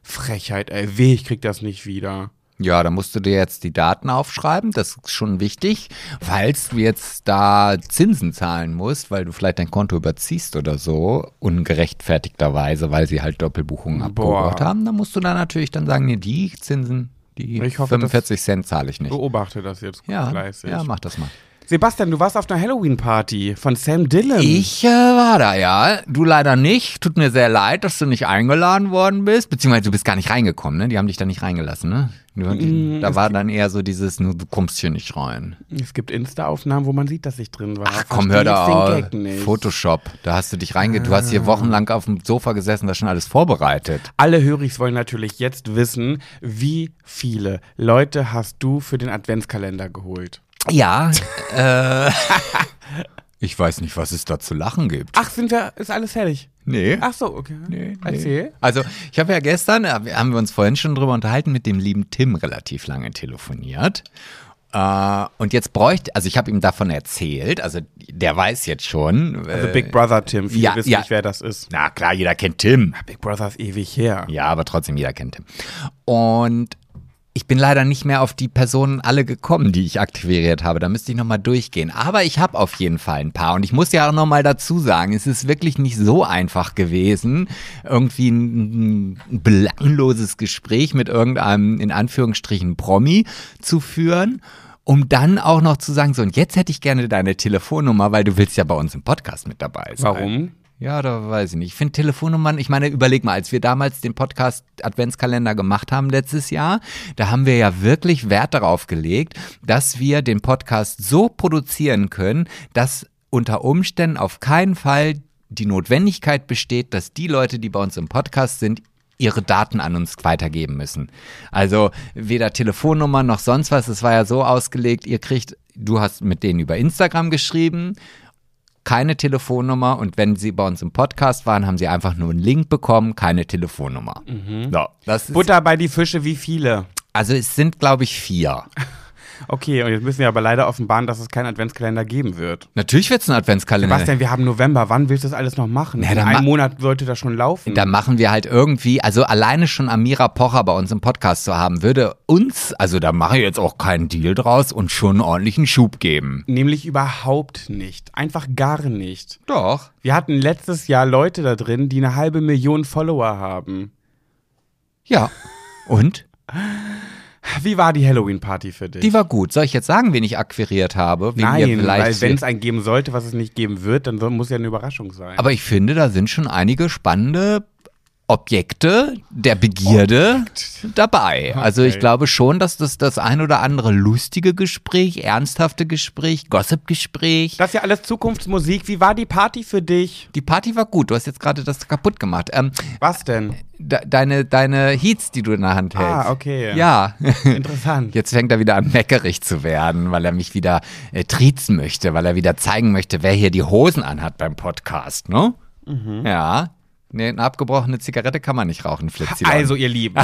Frechheit, ey, weh, ich krieg das nicht wieder. Ja, da musst du dir jetzt die Daten aufschreiben, das ist schon wichtig, falls du jetzt da Zinsen zahlen musst, weil du vielleicht dein Konto überziehst oder so, ungerechtfertigterweise, weil sie halt Doppelbuchungen abgebucht haben, dann musst du da natürlich dann sagen, nee, die Zinsen, die Ich hoffe, 45 Cent zahle ich nicht. Beobachte das jetzt Ja, fleißig. ja, mach das mal. Sebastian, du warst auf einer Halloween-Party von Sam Dillon. Ich äh, war da, ja. Du leider nicht. Tut mir sehr leid, dass du nicht eingeladen worden bist. Beziehungsweise du bist gar nicht reingekommen, ne? Die haben dich da nicht reingelassen, ne? Mm, da war dann eher so dieses, nur du kommst hier nicht rein. Es gibt Insta-Aufnahmen, wo man sieht, dass ich drin war. Ach komm, hör da auf. Photoshop. Da hast du dich reinge... Du hast hier wochenlang auf dem Sofa gesessen, das schon alles vorbereitet. Alle Hörigs wollen natürlich jetzt wissen, wie viele Leute hast du für den Adventskalender geholt? Ja, äh... ich weiß nicht, was es da zu lachen gibt. Ach, sind wir, ist alles fertig? Nee. Ach so, okay. Nee, Erzähl. Nee. Also, ich habe ja gestern, äh, haben wir uns vorhin schon drüber unterhalten, mit dem lieben Tim relativ lange telefoniert. Äh, und jetzt bräuchte, also ich habe ihm davon erzählt, also der weiß jetzt schon. Also äh, Big Brother Tim, viele ja, wissen ja. nicht, wer das ist. Na klar, jeder kennt Tim. Big Brother ist ewig her. Ja, aber trotzdem, jeder kennt Tim. Und ich bin leider nicht mehr auf die Personen alle gekommen, die ich aktiviert habe. Da müsste ich nochmal durchgehen. Aber ich habe auf jeden Fall ein paar. Und ich muss ja auch nochmal dazu sagen, es ist wirklich nicht so einfach gewesen, irgendwie ein, ein belangloses Gespräch mit irgendeinem, in Anführungsstrichen, Promi zu führen. Um dann auch noch zu sagen, so, und jetzt hätte ich gerne deine Telefonnummer, weil du willst ja bei uns im Podcast mit dabei sein. Warum? Ja, da weiß ich nicht. Ich finde Telefonnummern, ich meine, überleg mal, als wir damals den Podcast Adventskalender gemacht haben letztes Jahr, da haben wir ja wirklich Wert darauf gelegt, dass wir den Podcast so produzieren können, dass unter Umständen auf keinen Fall die Notwendigkeit besteht, dass die Leute, die bei uns im Podcast sind, ihre Daten an uns weitergeben müssen. Also weder Telefonnummer noch sonst was. Es war ja so ausgelegt, ihr kriegt, du hast mit denen über Instagram geschrieben, keine Telefonnummer und wenn sie bei uns im Podcast waren, haben sie einfach nur einen Link bekommen, keine Telefonnummer. So, das ist, Butter bei die Fische, wie viele? also es sind, glaube ich, vier. Okay, und jetzt müssen wir aber leider offenbaren, dass es keinen Adventskalender geben wird. Natürlich wird es einen Adventskalender. Sebastian, wir haben November. Wann willst du das alles noch machen? Na, In einem ma- Monat sollte das schon laufen. Da machen wir halt irgendwie, also alleine schon Amira Pocher bei uns im Podcast zu haben, würde uns, also da mache ich jetzt auch keinen Deal draus und schon einen ordentlichen Schub geben. Nämlich überhaupt nicht. Einfach gar nicht. Doch. Wir hatten letztes Jahr Leute da drin, die eine halbe Million Follower haben. Ja. Und? Wie war die Halloween-Party für dich? Die war gut. Soll ich jetzt sagen, wen ich akquiriert habe? Nein, weil wenn es einen geben sollte, was es nicht geben wird, dann muss ja eine Überraschung sein. Aber ich finde, da sind schon einige spannende Objekte der Begierde dabei. Also ich Okay. glaube schon, dass das das ein oder andere lustige Gespräch, ernsthafte Gespräch, Gossip-Gespräch. das ist ja alles Zukunftsmusik. Wie war die Party für dich? Die Party war gut. Du hast jetzt gerade das kaputt gemacht. Ähm, Was denn? de deine, deine Heats, die du in der Hand hältst. Ah, okay. Ja. Interessant. Jetzt fängt er wieder an, meckerig zu werden, weil er mich wieder äh, triezen möchte, weil er wieder zeigen möchte, wer hier die Hosen anhat beim Podcast, ne? Mhm. Ja. Nee, eine abgebrochene Zigarette kann man nicht rauchen, Flitzi. Also, ihr Lieben,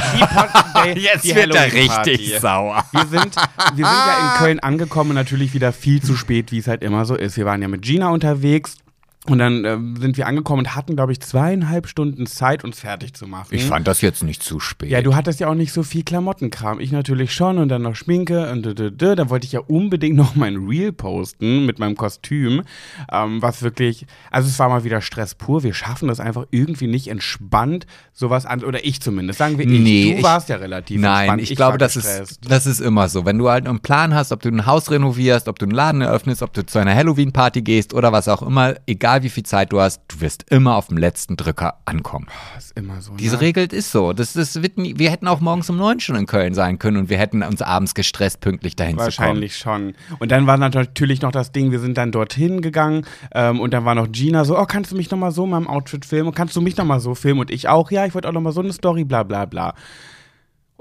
die jetzt die wird er richtig sauer. Wir sind, wir sind ja in Köln angekommen und natürlich wieder viel zu spät, wie es halt immer so ist. Wir waren ja mit Gina unterwegs Und dann äh, sind wir angekommen und hatten, glaube ich, zweieinhalb Stunden Zeit, uns fertig zu machen. Ich fand das jetzt nicht zu spät. Ja, du hattest ja auch nicht so viel Klamottenkram. Ich natürlich schon und dann noch Schminke und d -d -d. Da wollte ich ja unbedingt noch mein Reel posten mit meinem Kostüm. Ähm, was wirklich, also es war mal wieder Stress pur. Wir schaffen das einfach irgendwie nicht entspannt, sowas an, oder ich zumindest. Sagen wir ich. Nee, du ich- warst ja relativ Nein, entspannt. ich, glaube, war das gestresst. ist, das ist immer so. Wenn du halt einen Plan hast, ob du ein Haus renovierst, ob du einen Laden eröffnest, ob du zu einer Halloween-Party gehst oder was auch immer, egal wie viel Zeit du hast, du wirst immer auf dem letzten Drücker ankommen. Das ist immer so. Diese ne? Regel ist so. Das, das wird nie, wir hätten auch morgens um neun schon in Köln sein können und wir hätten uns abends gestresst, pünktlich dahin Wahrscheinlich schon. Und dann war natürlich noch das Ding, wir sind dann dorthin gegangen ähm, und dann war noch Gina so, oh, kannst du mich nochmal so in meinem Outfit filmen? Kannst du mich nochmal so filmen? Und ich auch, ja, ich wollte auch nochmal so eine Story, bla bla bla.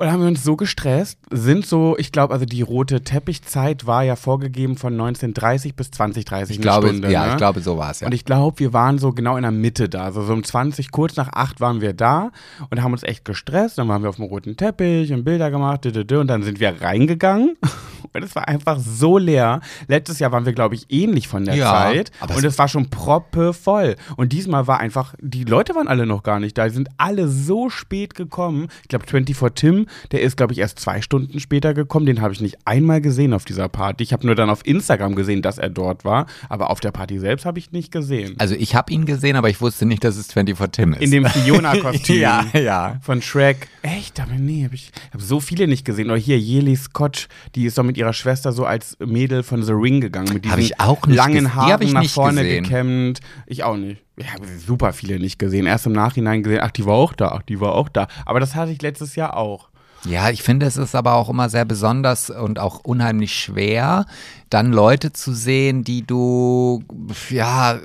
Und haben wir uns so gestresst, sind so, ich glaube, also die rote Teppichzeit war ja vorgegeben von 1930 bis 2030 Ich glaube, Stunde. ja, ne? ich glaube, so war es, ja. Und ich glaube, wir waren so genau in der Mitte da. Also so um 20, kurz nach 8 waren wir da und haben uns echt gestresst. Dann waren wir auf dem roten Teppich und Bilder gemacht und dann sind wir reingegangen. Und es war einfach so leer. Letztes Jahr waren wir, glaube ich, ähnlich von der Ja, Zeit. Und es- es war schon proppe voll. Und diesmal war einfach, die Leute waren alle noch gar nicht da. Die sind alle so spät gekommen. Ich glaube, 24 Tim, der ist, glaube ich, erst zwei Stunden später gekommen. Den habe ich nicht einmal gesehen auf dieser Party. Ich habe nur dann auf Instagram gesehen, dass er dort war. Aber auf der Party selbst habe ich nicht gesehen. Also ich habe ihn gesehen, aber ich wusste nicht, dass es 24 Tim ist. In dem Fiona-Kostüm. Ja, ja. Von Shrek. Echt? Aber nee, hab ich habe so viele nicht gesehen. Oder hier Yeli Scotch, die ist doch mit ihrer Schwester so als Mädel von The Ring gegangen. Mit diesen Hab ich auch nicht langen. Die Haaren hab ich nach vorne gesehen. gekämmt. Ich auch nicht. Ich habe super viele nicht gesehen. Erst im Nachhinein gesehen, ach, die war auch da, ach, die war auch da. Aber das hatte ich letztes Jahr auch. Ja, ich finde, es ist aber auch immer sehr besonders und auch unheimlich schwer, dann Leute zu sehen, die du ja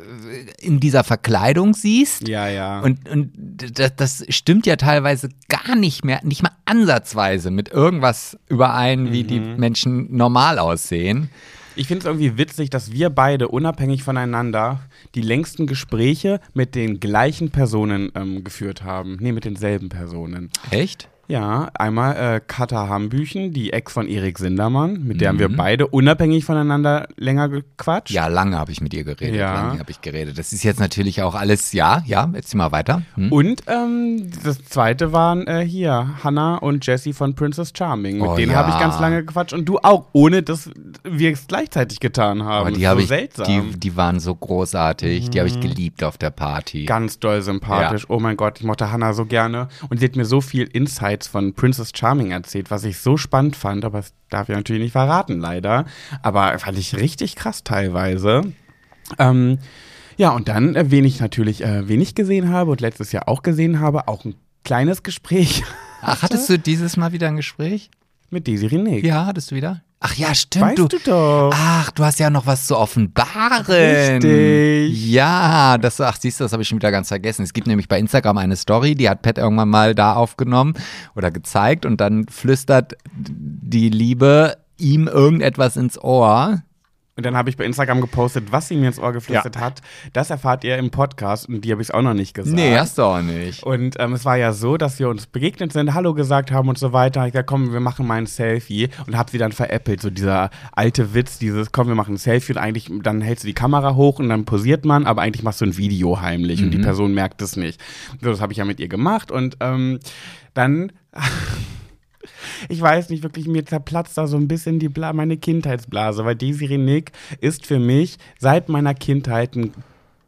in dieser Verkleidung siehst. Ja, ja. Und, und das, das stimmt ja teilweise gar nicht mehr, nicht mal ansatzweise mit irgendwas überein, wie die Mhm. Menschen normal aussehen. Ich finde es irgendwie witzig, dass wir beide unabhängig voneinander die längsten Gespräche mit den gleichen Personen ähm, geführt haben. Nee, mit denselben Personen. Echt? Ja, einmal äh, Katha Hambüchen, die Ex von Erik Sindermann, mit der haben wir beide unabhängig voneinander länger gequatscht. Ja, lange habe ich mit ihr geredet. Ja. Lange habe ich geredet. Das ist jetzt natürlich auch alles, ja, ja, jetzt mal weiter. Hm? Und ähm, das zweite waren äh, hier Hannah und Jessie von Princess Charming. Mit Oh, denen ja. habe ich ganz lange gequatscht und du auch, ohne dass wir es gleichzeitig getan haben. Aber die so habe ich, seltsam. die, die waren so großartig, die habe ich geliebt auf der Party. Ganz doll sympathisch. Oh mein Gott, ich mochte Hannah so gerne. Und sie hat mir so viel Insights von Princess Charming erzählt, was ich so spannend fand. Aber das darf ich natürlich nicht verraten, leider. Aber fand ich richtig krass teilweise. Ähm, ja, und dann, äh, wen ich natürlich äh, wenig gesehen habe und letztes Jahr auch gesehen habe, auch ein kleines Gespräch Ach, hattest du dieses Mal wieder ein Gespräch? Mit Desiree Nick. Ja, hattest du wieder? Ach ja, stimmt. Weißt du, du doch. Ach, du hast ja noch was zu offenbaren. Richtig. Ja, das, ach, siehst du, das habe ich schon wieder ganz vergessen. Es gibt nämlich bei Instagram eine Story, die hat Pat irgendwann mal da aufgenommen oder gezeigt und dann flüstert die Liebe ihm irgendetwas ins Ohr. Und dann habe ich bei Instagram gepostet, was sie mir ins Ohr geflüstert hat. Das erfahrt ihr im Podcast und die habe ich auch noch nicht gesagt. Nee, hast du auch nicht. Und ähm, es war ja so, dass wir uns begegnet sind, Hallo gesagt haben und so weiter. Ich gesagt, komm, wir machen mal ein Selfie und habe sie dann veräppelt. So dieser alte Witz, dieses, komm, wir machen ein Selfie und eigentlich, dann hältst du die Kamera hoch und dann posiert man, aber eigentlich machst du ein Video heimlich und die Person merkt es nicht. So, das habe ich ja mit ihr gemacht und ähm, dann. Ich weiß nicht, wirklich, mir zerplatzt da so ein bisschen die Bla meine Kindheitsblase, weil Desiree Nick ist für mich seit meiner Kindheit ein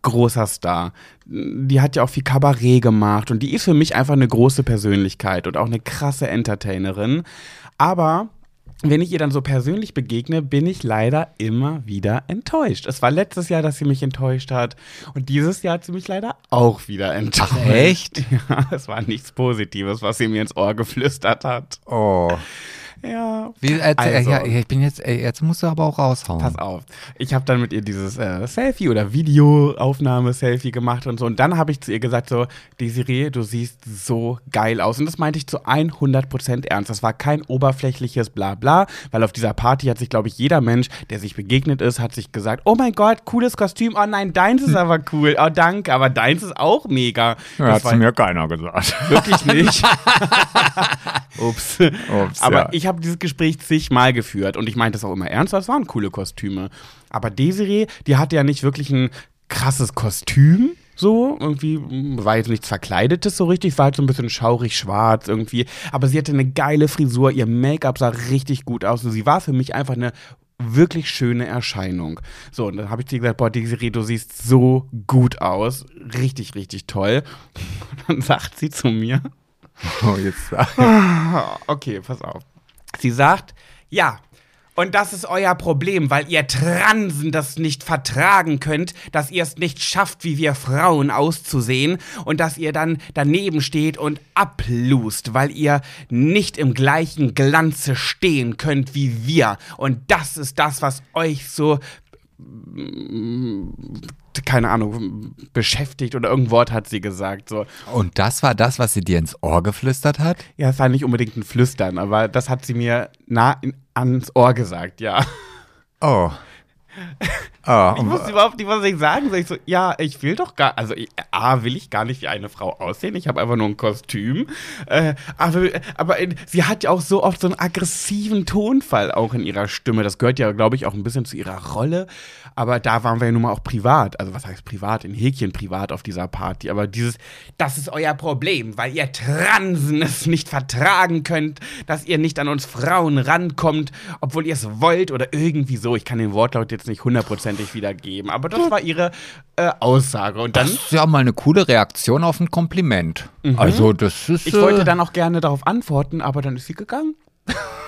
großer Star. Die hat ja auch viel Kabarett gemacht und die ist für mich einfach eine große Persönlichkeit und auch eine krasse Entertainerin. Aber wenn ich ihr dann so persönlich begegne, bin ich leider immer wieder enttäuscht. Es war letztes Jahr, dass sie mich enttäuscht hat und dieses Jahr hat sie mich leider auch wieder enttäuscht. Ach, echt? Ja, es war nichts Positives, was sie mir ins Ohr geflüstert hat. Oh. Ja. Wie, äh, Also. ja, ich bin jetzt, äh, jetzt musst du aber auch raushauen. Pass auf. Ich habe dann mit ihr dieses äh, Selfie oder Videoaufnahme-Selfie gemacht und so. Und dann habe ich zu ihr gesagt so, Desiree, du siehst so geil aus. Und das meinte ich zu 100% ernst. Das war kein oberflächliches Blabla, weil auf dieser Party hat sich, glaube ich, jeder Mensch, der sich begegnet ist, hat sich gesagt, oh mein Gott, cooles Kostüm. Oh nein, deins ist aber cool. Oh danke, aber deins ist auch mega. Das war mir keiner gesagt. wirklich nicht. Ups. Ups, Aber ja. ich habe dieses Gespräch zigmal geführt und ich meinte das auch immer ernst, das waren coole Kostüme. Aber Desiree, die hatte ja nicht wirklich ein krasses Kostüm. So, irgendwie war jetzt nichts Verkleidetes so richtig, war halt so ein bisschen schaurig schwarz irgendwie. Aber sie hatte eine geile Frisur, ihr Make-up sah richtig gut aus und sie war für mich einfach eine wirklich schöne Erscheinung. So, und dann habe ich dir gesagt, boah, Desiree, du siehst so gut aus. Richtig, richtig toll. Und dann sagt sie zu mir, Oh, jetzt sag. okay, pass auf. Sie sagt, ja, und das ist euer Problem, weil ihr Transen das nicht vertragen könnt, dass ihr es nicht schafft, wie wir Frauen auszusehen und dass ihr dann daneben steht und ablust, weil ihr nicht im gleichen Glanze stehen könnt wie wir. Und das ist das, was euch so keine Ahnung, beschäftigt oder irgendein Wort hat sie gesagt. So. Und das war das, was sie dir ins Ohr geflüstert hat? Ja, es war nicht unbedingt ein Flüstern, aber das hat sie mir nah in, ans Ohr gesagt, ja. Oh. Oh, Ich wusste überhaupt nicht, was ich sagen soll. Ich so, ja, ich will doch gar, also ich, A, will ich gar nicht wie eine Frau aussehen. Ich habe einfach nur ein Kostüm. Äh, aber aber äh, sie hat ja auch so oft so einen aggressiven Tonfall auch in ihrer Stimme. Das gehört ja, glaube ich, auch ein bisschen zu ihrer Rolle. Aber da waren wir ja nun mal auch privat. Also was heißt privat? In Häkchen privat auf dieser Party. Aber dieses, das ist euer Problem, weil ihr Transen es nicht vertragen könnt, dass ihr nicht an uns Frauen rankommt, obwohl ihr es wollt oder irgendwie so. Ich kann den Wortlaut jetzt nicht hundertprozentig wiedergeben. Aber das war ihre äh, Aussage. Und dann. Das ist ja mal eine coole Reaktion auf ein Kompliment. Also, das ist. Ich wollte äh, dann auch gerne darauf antworten, aber dann ist sie gegangen.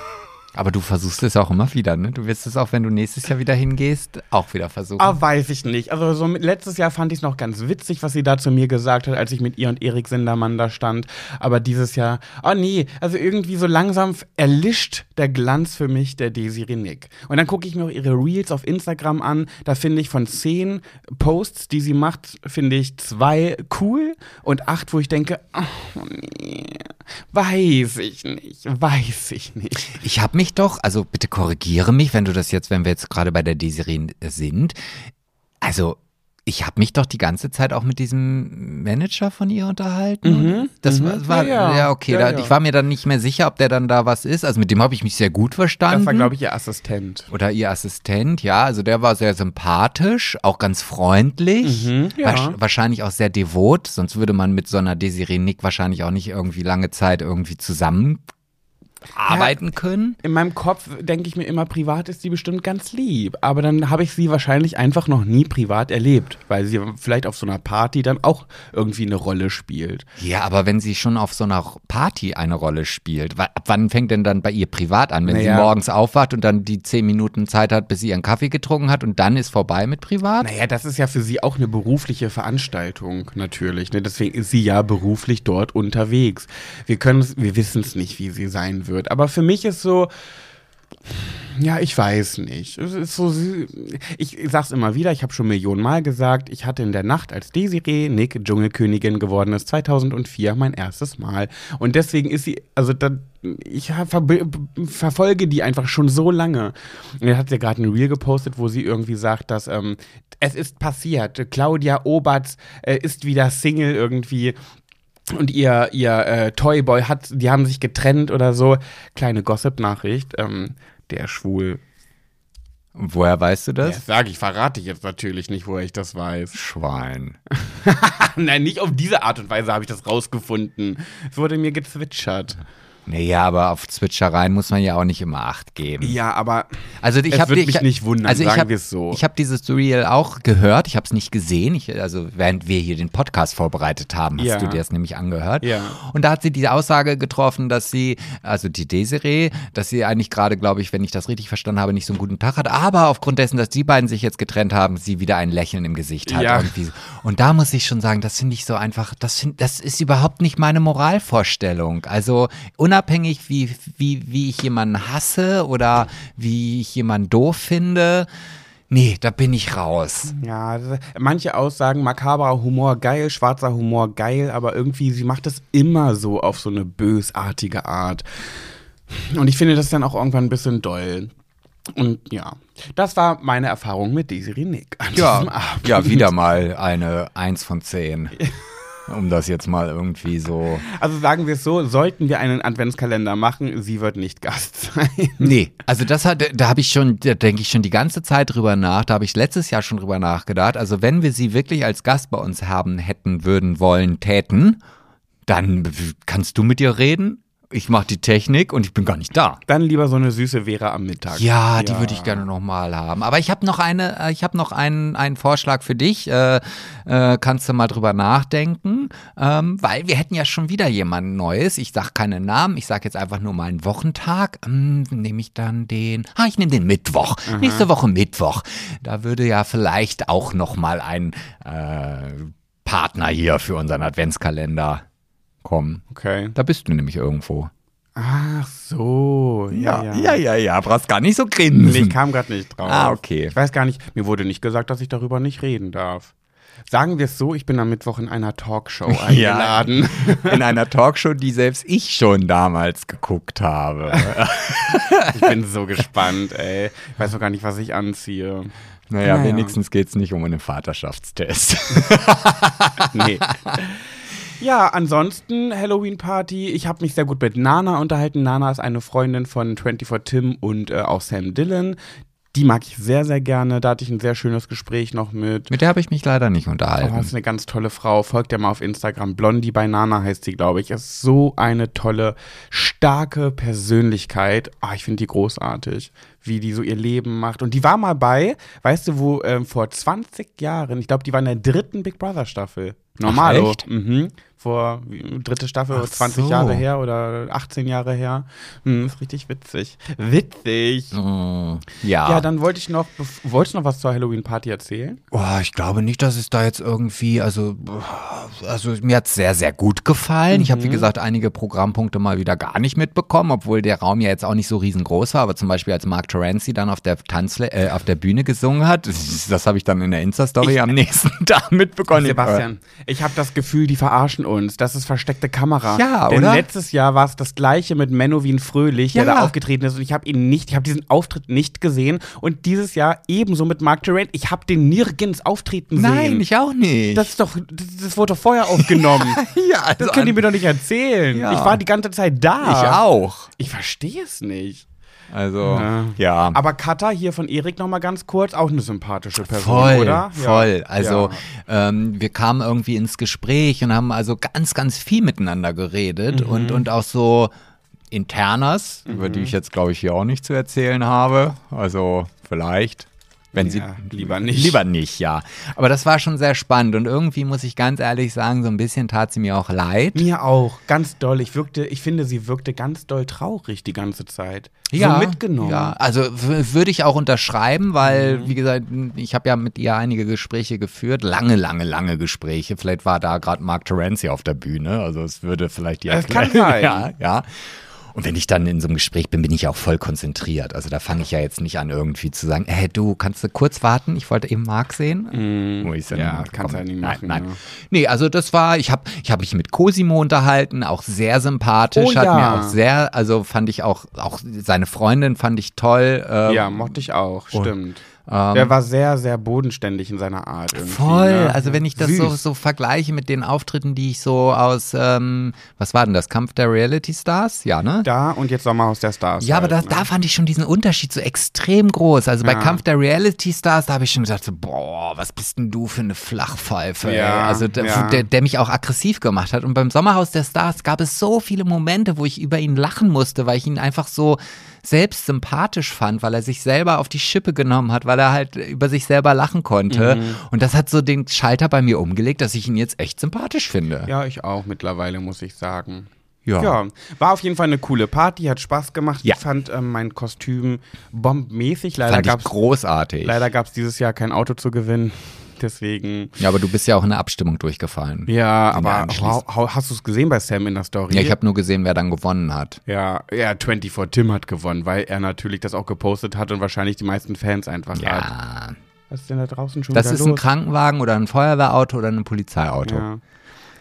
Aber du versuchst es auch immer wieder, ne? Du wirst es auch, wenn du nächstes Jahr wieder hingehst, auch wieder versuchen. Ah, weiß ich nicht. Also so letztes Jahr fand ich es noch ganz witzig, was sie da zu mir gesagt hat, als ich mit ihr und Erik Sindermann da stand. Aber dieses Jahr, oh nee, also irgendwie so langsam erlischt der Glanz für mich der Desiree Nick. Und dann gucke ich mir auch ihre Reels auf Instagram an. Da finde ich von zehn Posts, die sie macht, finde ich zwei cool und acht, wo ich denke, oh nee, weiß ich nicht, weiß ich nicht. Ich habe mich doch, also bitte korrigiere mich, wenn du das jetzt, wenn wir jetzt gerade bei der Desiree sind. Also, ich habe mich doch die ganze Zeit auch mit diesem Manager von ihr unterhalten. Mhm, Das mhm. war, war Ja, ja, okay. Ja, da, ja. Ich war mir dann nicht mehr sicher, ob der dann da was ist. Also mit dem habe ich mich sehr gut verstanden. Das war, glaube ich, ihr Assistent. Oder ihr Assistent, ja, also der war sehr sympathisch, auch ganz freundlich, Mhm, wasch- wahrscheinlich auch sehr devot, sonst würde man mit so einer Desiree Nick wahrscheinlich auch nicht irgendwie lange Zeit irgendwie zusammen arbeiten können. In meinem Kopf denke ich mir immer, privat ist sie bestimmt ganz lieb. Aber dann habe ich sie wahrscheinlich einfach noch nie privat erlebt, weil sie vielleicht auf so einer Party dann auch irgendwie eine Rolle spielt. Ja, aber wenn sie schon auf so einer Party eine Rolle spielt, ab wann fängt denn dann bei ihr privat an? Wenn Naja. sie morgens aufwacht und dann die zehn Minuten Zeit hat, bis sie ihren Kaffee getrunken hat und dann ist vorbei mit privat? Naja, das ist ja für sie auch eine berufliche Veranstaltung, natürlich. Ne? Deswegen ist sie ja beruflich dort unterwegs. Wir können wir wissen es nicht, wie sie sein wird. Aber für mich ist so, ja, ich weiß nicht. Es ist so, ich sag's immer wieder, ich habe schon Millionen Mal gesagt, ich hatte in der Nacht, als Desiree Nick Dschungelkönigin geworden ist, 2004 mein erstes Mal. Und deswegen ist sie, also da, ich ver verfolge die einfach schon so lange. Und er hat ja gerade ein Reel gepostet, wo sie irgendwie sagt, dass ähm, es ist passiert. Claudia Oberts äh, ist wieder Single irgendwie. Und ihr, ihr äh, Toyboy hat, die haben sich getrennt oder so. Kleine Gossip-Nachricht. Ähm, der schwul. Und woher weißt du das? Das sage ich, verrate ich jetzt natürlich nicht, woher ich das weiß. Schwein. Nein, nicht auf diese Art und Weise habe ich das rausgefunden. Es wurde mir gezwitschert. Naja, aber auf Zwitschereien muss man ja auch nicht immer Acht geben. Ja, aber Also ich habe mich nicht wundern, also sagen hab, wir es so. Ich habe dieses Reel auch gehört, ich habe es nicht gesehen. Ich, also während wir hier den Podcast vorbereitet haben, hast Ja. du dir das nämlich angehört. Ja. Und da hat sie die Aussage getroffen, dass sie, also die Desiree, dass sie eigentlich gerade, glaube ich, wenn ich das richtig verstanden habe, nicht so einen guten Tag hat, aber aufgrund dessen, dass die beiden sich jetzt getrennt haben, sie wieder ein Lächeln im Gesicht hat. Ja. Und da muss ich schon sagen, das finde ich so einfach, das, find, das ist überhaupt nicht meine Moralvorstellung. Also unabhängig, wie, wie, wie ich jemanden hasse oder wie ich jemanden doof finde, nee, da bin ich raus. ja, manche Aussagen, makaberer Humor geil, schwarzer Humor geil, aber irgendwie, sie macht es immer so auf so eine bösartige Art. Und ich finde das dann auch irgendwann ein bisschen doll. Und ja, das war meine Erfahrung mit Desiree Nick an diesem Abend. ja, wieder mal eine Eins von zehn. Um das jetzt mal irgendwie so. Also sagen wir es so, sollten wir einen Adventskalender machen, sie wird nicht Gast sein. Nee, also das hat, da habe ich schon, da denke ich schon die ganze Zeit drüber nach. Da habe ich letztes Jahr schon drüber nachgedacht. Also wenn wir sie wirklich als Gast bei uns haben hätten, würden, wollen, täten, dann kannst du mit ihr reden. Ich mache die Technik und ich bin gar nicht da. Dann lieber so eine süße Vera am Mittag. Ja, die würde ich gerne nochmal haben. Aber ich habe noch eine, äh, ich habe noch einen, einen Vorschlag für dich. Äh, äh, kannst du mal drüber nachdenken, ähm, weil wir hätten ja schon wieder jemand Neues. Ich sag keinen Namen, ich sag jetzt einfach nur mal einen Wochentag. Ähm, nehme ich dann den? Ah, ich nehme den Mittwoch. Nächste Woche Mittwoch. Da würde ja vielleicht auch nochmal ein äh, Partner hier für unseren Adventskalender kommen. Okay. Da bist du nämlich irgendwo. Ach so. Ja, ja. ja, ja, ja. Brauchst gar nicht so grinsen. Nee, ich kam gerade nicht drauf. Ah, okay. Ich weiß gar nicht, mir wurde nicht gesagt, dass ich darüber nicht reden darf. Sagen wir es so, ich bin am Mittwoch in einer Talkshow eingeladen. In einer Talkshow, die selbst ich schon damals geguckt habe. Ich bin so gespannt, ey. Ich weiß noch gar nicht, was ich anziehe. Naja, Naja. wenigstens geht es nicht um einen Vaterschaftstest. Nee. Ja, ansonsten Halloween-Party. Ich habe mich sehr gut mit Nana unterhalten. Nana ist eine Freundin von 24 Tim und äh, auch Sam Dillon. Die mag ich sehr, sehr gerne. Da hatte ich ein sehr schönes Gespräch noch mit. Mit der habe ich mich leider nicht Oh, unterhalten. das ist eine ganz tolle Frau. Folgt ja mal auf Instagram. Blondie bei Nana heißt sie, glaube ich. Ist so eine tolle, starke Persönlichkeit. Ah, ich finde die großartig, wie die so ihr Leben macht. Und die war mal bei, weißt du, wo ähm, vor 20 Jahren, ich glaube, die war in der dritten Big Brother Staffel. Normalo. echt? Mhm. Vor dritte Staffel, Ach 20 so. Jahre her oder 18 Jahre her. Hm, ist richtig witzig. Witzig. Mm, ja. Ja, dann wollte ich noch, wolltest du noch was zur Halloween-Party erzählen? Oh, ich glaube nicht, dass es da jetzt irgendwie, also, also mir hat es sehr, sehr gut gefallen. Ich habe, wie gesagt, einige Programmpunkte mal wieder gar nicht mitbekommen, obwohl der Raum ja jetzt auch nicht so riesengroß war. Aber zum Beispiel, als Mark Terenzi dann auf der Tanzle äh, auf der Bühne gesungen hat, das, das habe ich dann in der Insta-Story am nächsten Tag mitbekommen. Sebastian, ich habe das Gefühl, die verarschen uns. Das ist versteckte Kamera. Ja, Denn oder? letztes Jahr war es das gleiche mit Menowin Fröhlich, der Ja. da aufgetreten ist. Und ich habe ihn nicht, ich habe diesen Auftritt nicht gesehen. Und dieses Jahr ebenso mit Mark Durant. Ich habe den nirgends auftreten Nein, sehen. ich auch nicht. das ist doch, das, das wurde doch vorher aufgenommen. ja, also das könnt ihr mir doch nicht erzählen. Ja. Ich war die ganze Zeit da. ich auch. Ich verstehe es nicht. Also, Ja. ja. Aber Katha hier von Erik noch mal ganz kurz, auch eine sympathische Person, Voll, oder? voll. Also Ja. ähm, wir kamen irgendwie ins Gespräch und haben also ganz, ganz viel miteinander geredet Mhm. und, und auch so Internas, über die ich jetzt glaube ich hier auch nicht zu erzählen habe. Also vielleicht. Wenn Ja, sie lieber nicht. Lieber nicht, ja. Aber das war schon sehr spannend und irgendwie muss ich ganz ehrlich sagen, so ein bisschen tat sie mir auch leid. Mir auch, ganz doll. Ich wirkte, ich finde, sie wirkte ganz doll traurig die ganze Zeit. Ja, so mitgenommen. Ja, also würde ich auch unterschreiben, weil, wie gesagt, ich habe ja mit ihr einige Gespräche geführt, lange, lange, lange Gespräche. Vielleicht war da gerade Mark Terenzi auf der Bühne, also es würde vielleicht die Es kann sein. Ja, ja. Und wenn ich dann in so einem Gespräch bin, bin ich auch voll konzentriert. Also da fange ich ja jetzt nicht an, irgendwie zu sagen, hey, du, kannst du kurz warten? Ich wollte eben Marc sehen. Wo ich dann. Ja, kannst du ja nicht nein, machen, Nein, ja. Nee, also das war, ich habe ich hab mich mit Cosimo unterhalten, auch sehr sympathisch, Oh hat ja. mir auch sehr, also fand ich auch, auch seine Freundin fand ich toll. ähm, Ja, mochte ich auch, stimmt. Ähm, Der war sehr, sehr bodenständig in seiner Art. Voll, ne? also wenn ich das so, so vergleiche mit den Auftritten, die ich so aus, ähm, was war denn das, Kampf der Reality Stars? Ja, ne? Da und jetzt Sommerhaus der Stars. Ja, aber da, halt, ne? da fand ich schon diesen Unterschied so extrem groß. Also bei Ja. Kampf der Reality Stars, da habe ich schon gedacht, so, boah, was bist denn du für eine Flachpfeife? Ja. Also der, ja. der, der mich auch aggressiv gemacht hat. Und beim Sommerhaus der Stars gab es so viele Momente, wo ich über ihn lachen musste, weil ich ihn einfach so selbst sympathisch fand, weil er sich selber auf die Schippe genommen hat, weil er halt über sich selber lachen konnte. Mhm. Und das hat so den Schalter bei mir umgelegt, dass ich ihn jetzt echt sympathisch finde. Ja, ich auch mittlerweile, muss ich sagen. Ja. Ja, war auf jeden Fall eine coole Party, hat Spaß gemacht. Ja. Ich fand ähm, mein Kostüm bombenmäßig. Leider Fand ich gab es großartig. leider gab's dieses Jahr kein Auto zu gewinnen. Deswegen. Ja, aber du bist ja auch in der Abstimmung durchgefallen. Ja, aber hast du es gesehen bei Sam in der Story? Ja, ich habe nur gesehen, wer dann gewonnen hat. ja, ja, 24 Tim hat gewonnen, weil er natürlich das auch gepostet hat und wahrscheinlich die meisten Fans einfach hat. Ja. Was ist denn da draußen schon Das ist los? ein Krankenwagen oder ein Feuerwehrauto oder ein Polizeiauto. Ja.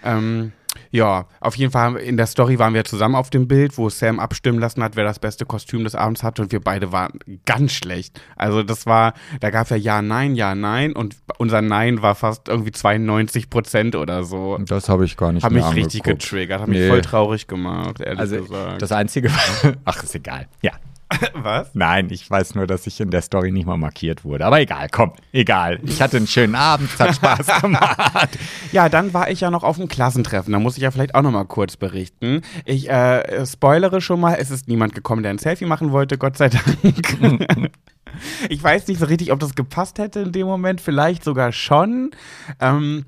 Ähm, Ja, auf jeden Fall in der Story waren wir zusammen auf dem Bild, wo Sam abstimmen lassen hat, wer das beste Kostüm des Abends hatte und wir beide waren ganz schlecht. Also das war, da gab es ja Ja, Nein, Ja, Nein und unser Nein war fast irgendwie 92 Prozent oder so. Das habe ich gar nicht mehr mich richtig angeguckt. getriggert, hat mich Nee. voll traurig gemacht, ehrlich Also gesagt. das Einzige, ach ist egal. Ja, Was? nein, ich weiß nur, dass ich in der Story nicht mal markiert wurde. Aber egal, komm, egal. Ich hatte einen schönen Abend, es hat Spaß gemacht. Ja, dann war ich ja noch auf dem Klassentreffen. Da muss ich ja vielleicht auch noch mal kurz berichten. Ich äh, spoilere schon mal, es ist niemand gekommen, der ein Selfie machen wollte, Gott sei Dank. ich weiß nicht so richtig, ob das gepasst hätte in dem Moment. Vielleicht sogar schon. Ähm,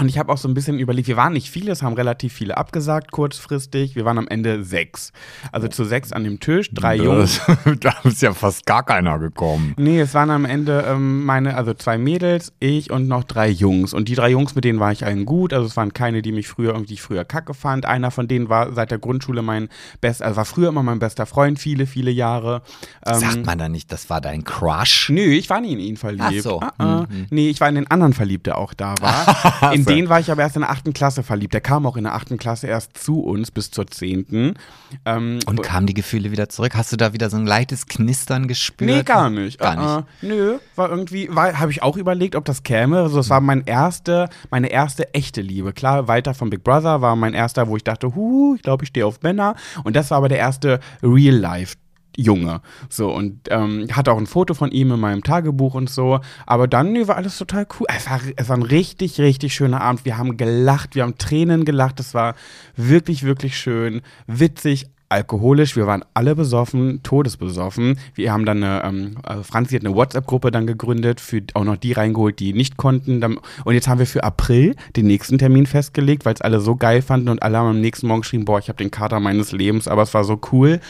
und ich habe auch so ein bisschen überlegt, wir waren nicht viele, es haben relativ viele abgesagt kurzfristig. Wir waren am Ende sechs. Also zu sechs an dem Tisch, drei Jungs. Da ist ja fast gar keiner gekommen. Nee, es waren am Ende ähm, meine, also zwei Mädels, ich und noch drei Jungs. Und die drei Jungs, mit denen war ich allen gut. Also es waren keine, die mich früher irgendwie früher kacke fand. Einer von denen war seit der Grundschule mein best, also war früher immer mein bester Freund, viele, viele Jahre. Ähm, Sagt man da nicht, das war dein Crush? Nö, ich war nie in ihn verliebt. Ach so. Mhm, Ah, ah. Nee, ich war in den anderen verliebt, der auch da war. in den war ich aber erst in der achten Klasse verliebt. Der kam auch in der achten Klasse erst zu uns bis zur zehnten. Ähm, Und kamen die Gefühle wieder zurück? Hast du da wieder so ein leichtes Knistern gespürt? Nee, gar nicht. Gar Ah, nicht. ah. nö, war irgendwie, habe ich auch überlegt, ob das käme. Also es war mein erste, meine erste echte Liebe. Klar, weiter von Big Brother war mein erster, wo ich dachte, hu, ich glaube, ich stehe auf Männer. Und das war aber der erste Real Life. Junge. So, und ähm, hatte auch ein Foto von ihm in meinem Tagebuch und so. Aber dann nee, war alles total cool. Es war, es war ein richtig, richtig schöner Abend. Wir haben gelacht, wir haben Tränen gelacht. Es war wirklich, wirklich schön, witzig, alkoholisch. Wir waren alle besoffen, todesbesoffen. Wir haben dann eine, ähm, äh, Franzi hat eine WhatsApp-Gruppe dann gegründet, für auch noch die reingeholt, die nicht konnten. Und jetzt haben wir für April den nächsten Termin festgelegt, weil es alle so geil fanden und alle haben am nächsten Morgen geschrieben, boah, ich habe den Kater meines Lebens, aber es war so cool.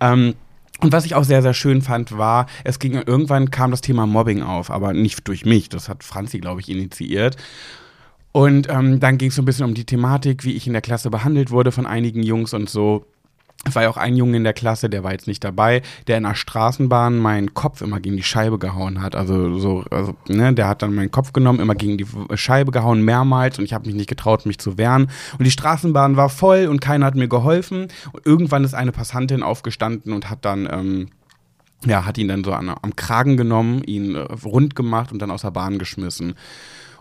Ähm, und was ich auch sehr, sehr schön fand, war, es ging irgendwann kam das Thema Mobbing auf, aber nicht durch mich. Das hat Franzi, glaube ich, initiiert. Und ähm, dann ging es so ein bisschen um die Thematik, wie ich in der Klasse behandelt wurde von einigen Jungs und so. Es war ja auch ein Junge in der Klasse, der war jetzt nicht dabei, der in der Straßenbahn meinen Kopf immer gegen die Scheibe gehauen hat. Also so, also, ne, der hat dann meinen Kopf genommen, immer gegen die Scheibe gehauen, mehrmals und ich habe mich nicht getraut, mich zu wehren. Und die Straßenbahn war voll und keiner hat mir geholfen. Und irgendwann ist eine Passantin aufgestanden und hat dann ähm, ja, hat ihn dann so an, am Kragen genommen, ihn äh, rund gemacht und dann aus der Bahn geschmissen.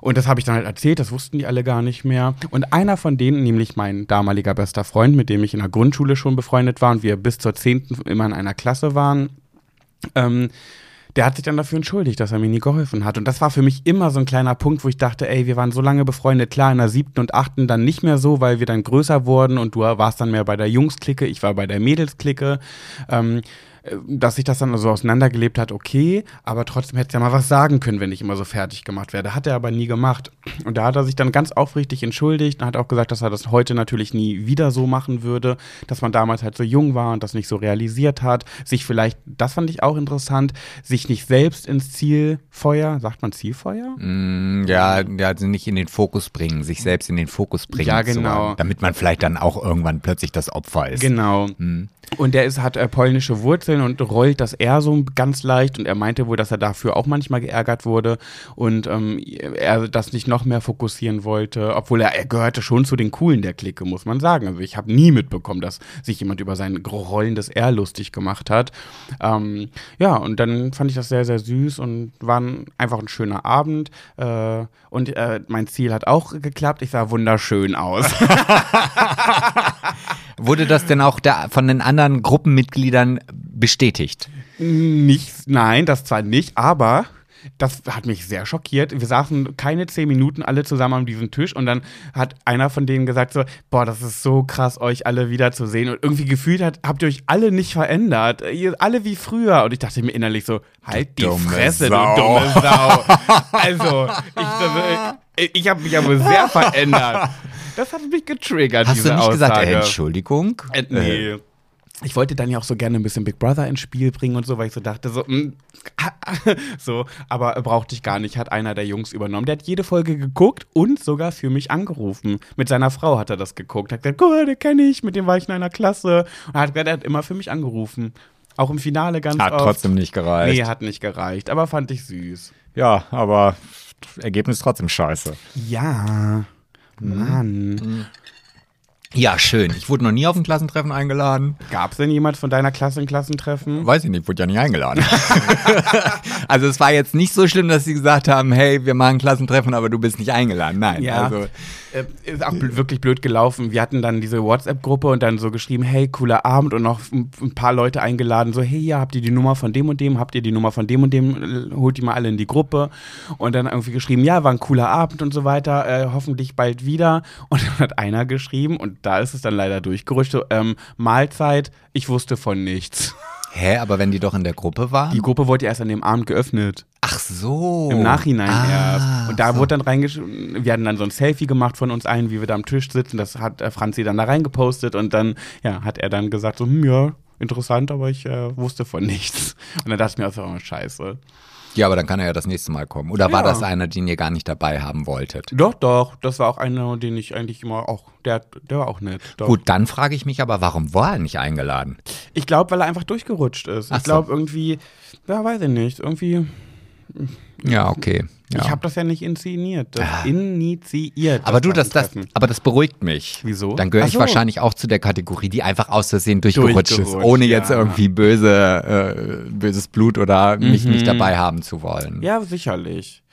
Und das habe ich dann halt erzählt, das wussten die alle gar nicht mehr. Und einer von denen, nämlich mein damaliger bester Freund, mit dem ich in der Grundschule schon befreundet war und wir bis zur 10. immer in einer Klasse waren, ähm, der hat sich dann dafür entschuldigt, dass er mir nie geholfen hat. Und das war für mich immer so ein kleiner Punkt, wo ich dachte, ey, wir waren so lange befreundet, klar, in der siebten und achten dann nicht mehr so, weil wir dann größer wurden und du warst dann mehr bei der Jungs-Clique, ich war bei der Mädels-Clique. Ähm, äh, dass sich das dann so auseinandergelebt hat, okay, aber trotzdem hätte er mal was sagen können, wenn ich immer so fertig gemacht werde. Hat er aber nie gemacht. Und da hat er sich dann ganz aufrichtig entschuldigt und hat auch gesagt, dass er das heute natürlich nie wieder so machen würde, dass man damals halt so jung war und das nicht so realisiert hat, sich vielleicht, das fand ich auch interessant, sich nicht selbst ins Zielfeuer, sagt man Zielfeuer? Mm, Ja, ja, also nicht in den Fokus bringen, sich selbst in den Fokus bringen. Ja, genau. wollen, damit man vielleicht dann auch irgendwann plötzlich das Opfer ist. Genau. Und der ist, hat äh, polnische Wurzeln und rollt das R so ganz leicht. Und er meinte wohl, dass er dafür auch manchmal geärgert wurde und ähm, er das nicht noch mehr fokussieren wollte. Obwohl er, er gehörte schon zu den Coolen der Clique, muss man sagen. Also ich habe nie mitbekommen, dass sich jemand über sein rollendes R lustig gemacht hat. Ähm, ja, und dann fand ich das sehr, sehr süß und war ein, einfach ein schöner Abend. Äh, und äh, mein Ziel hat auch geklappt. Ich sah wunderschön aus. Wurde das denn auch da von den anderen Gruppenmitgliedern bestätigt? Nicht, nein, das zwar nicht, aber das hat mich sehr schockiert. Wir saßen keine zehn Minuten alle zusammen an diesem Tisch und dann hat einer von denen gesagt so, boah, das ist so krass, euch alle wiederzusehen. Und irgendwie gefühlt hat, habt ihr euch alle nicht verändert. Ihr alle wie früher. Und ich dachte mir innerlich so, halt die Fresse, Sau. du dumme Sau. also, ich, ich habe mich aber sehr verändert. Das hat mich getriggert, Hast diese du nicht gesagt, Aussage. äh, Entschuldigung? Äh, nee. Ich wollte dann ja auch so gerne ein bisschen Big Brother ins Spiel bringen und so, weil ich so dachte, so, mm, so, aber brauchte ich gar nicht, hat einer der Jungs übernommen. Der hat jede Folge geguckt und sogar für mich angerufen. Mit seiner Frau hat er das geguckt. Hat gesagt, guck mal, den kenne ich, mit dem war ich in einer Klasse. Und er hat gesagt, er hat immer für mich angerufen. Auch im Finale ganz Hat oft. trotzdem nicht gereicht. Nee, hat nicht gereicht, aber fand ich süß. Ja, aber Ergebnis trotzdem scheiße. Ja, Mann. Ja, schön. Ich wurde noch nie auf ein Klassentreffen eingeladen. Gab es denn jemand von deiner Klasse ein Klassentreffen? Weiß ich nicht, wurde ja nicht eingeladen. also es war jetzt nicht so schlimm, dass sie gesagt haben, hey, wir machen ein Klassentreffen, aber du bist nicht eingeladen. Nein, Ja. also Äh, ist auch bl- wirklich blöd gelaufen. Wir hatten dann diese WhatsApp-Gruppe und dann so geschrieben, hey, cooler Abend und noch ein, paar Leute eingeladen, so, hey, ja, habt ihr die Nummer von dem und dem, habt ihr die Nummer von dem und dem, holt die mal alle in die Gruppe und dann irgendwie geschrieben, ja, war ein cooler Abend und so weiter, äh, hoffentlich bald wieder und dann hat einer geschrieben und da ist es dann leider durchgerutscht, ähm, Mahlzeit, ich wusste von nichts. Hä, aber wenn die doch in der Gruppe waren? Die Gruppe wurde erst an dem Abend geöffnet. Ach so. Im Nachhinein Ah, erst. Und da so. wurde dann reingeschrieben, wir hatten dann so ein Selfie gemacht von uns allen, wie wir da am Tisch sitzen. Das hat äh, Franzi dann da reingepostet und dann, ja, hat er dann gesagt, so, hm, ja, interessant, aber ich äh, wusste von nichts. Und dann dachte ich mir auch so, oh, scheiße. Ja, aber dann kann er ja das nächste Mal kommen. Oder war Ja. das einer, den ihr gar nicht dabei haben wolltet? Doch, doch, das war auch einer, den ich eigentlich immer auch, der, der war auch nett. Doch. Gut, dann frage ich mich aber, warum war er nicht eingeladen? Ich glaube, weil er einfach durchgerutscht ist. Ach ich so. glaube irgendwie, ja, weiß ich nicht, irgendwie, Ja, okay. Ja. ich habe das ja nicht inszeniert. Das Ah. initiiert. aber du, das, das, aber das beruhigt mich. Wieso? Dann gehöre Ach ich so. wahrscheinlich auch zu der Kategorie, die einfach aus Versehen durchgerutscht, ist, Durchgerutscht, ohne jetzt ja. irgendwie böse, äh, böses Blut oder mich Mhm. nicht dabei haben zu wollen. Ja, sicherlich.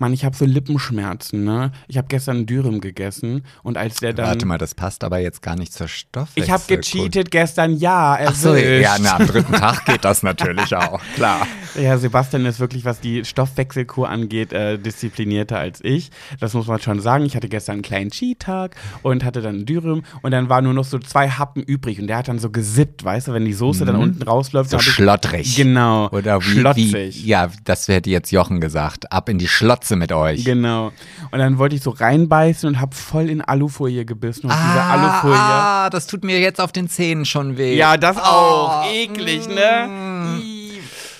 Mann, ich habe so Lippenschmerzen, ne? Ich habe gestern Dürüm gegessen und als der dann. Warte mal, das passt aber jetzt gar nicht zur Stoffwechsel. ich habe gecheatet gestern, ja. Ach so, ja, na, am dritten Tag geht das natürlich auch, klar. Ja, Sebastian ist wirklich, was die Stoffwechselkur angeht, äh, disziplinierter als ich. Das muss man schon sagen. Ich hatte gestern einen kleinen Cheat-Tag und hatte dann Dürüm und dann waren nur noch so zwei Happen übrig und der hat dann so gesippt, weißt du, wenn die Soße dann unten rausläuft. Mhm. So hab ich- schlottrig. Genau. Oder wie, schlotzig. wie, ja, das hätte jetzt Jochen gesagt. Ab in die Schlotze mit euch. Genau. Und dann wollte ich so reinbeißen und habe voll in Alufolie gebissen. Und diese Ah, Alufolie. ah, das tut mir jetzt auf den Zähnen schon weh. Ja, das auch. Oh, Eklig, ne?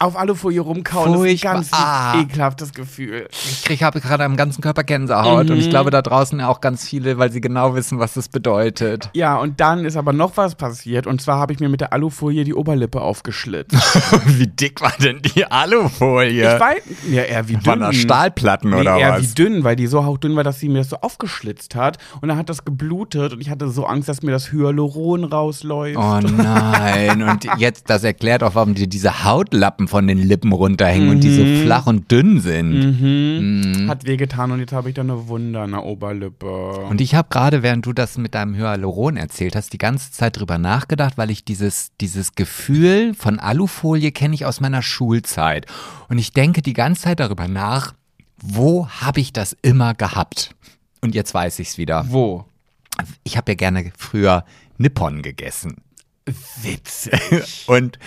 Auf Alufolie rumkauen, Furchtbar. ist ein ganz Ah. ekelhaftes Gefühl. Ich krieg, habe gerade am ganzen Körper Gänsehaut und Mhm. ich glaube da draußen auch ganz viele, weil sie genau wissen, was das bedeutet. Ja, und dann ist aber noch was passiert. Und zwar habe ich mir mit der Alufolie die Oberlippe aufgeschlitzt. wie dick war denn die Alufolie? Ich weiß, ja, eher wie dünn. Von der Stahlplatten Nee, oder eher was? wie dünn, weil die so hauchdünn war, dass sie mir das so aufgeschlitzt hat. Und dann hat das geblutet und ich hatte so Angst, dass mir das Hyaluron rausläuft. Oh nein, und jetzt, das erklärt auch, warum dir diese Hautlappen von den Lippen runterhängen und die so flach und dünn sind. Mhm. Hat wehgetan und jetzt habe ich da eine Wunde an der Oberlippe. Und ich habe gerade, während du das mit deinem Hyaluron erzählt hast, die ganze Zeit drüber nachgedacht, weil ich dieses, dieses Gefühl von Alufolie kenne ich aus meiner Schulzeit. Und ich denke die ganze Zeit darüber nach, wo habe ich das immer gehabt? Und jetzt weiß ich es wieder. Wo? Ich habe ja gerne früher Nippon gegessen. Witzig. Und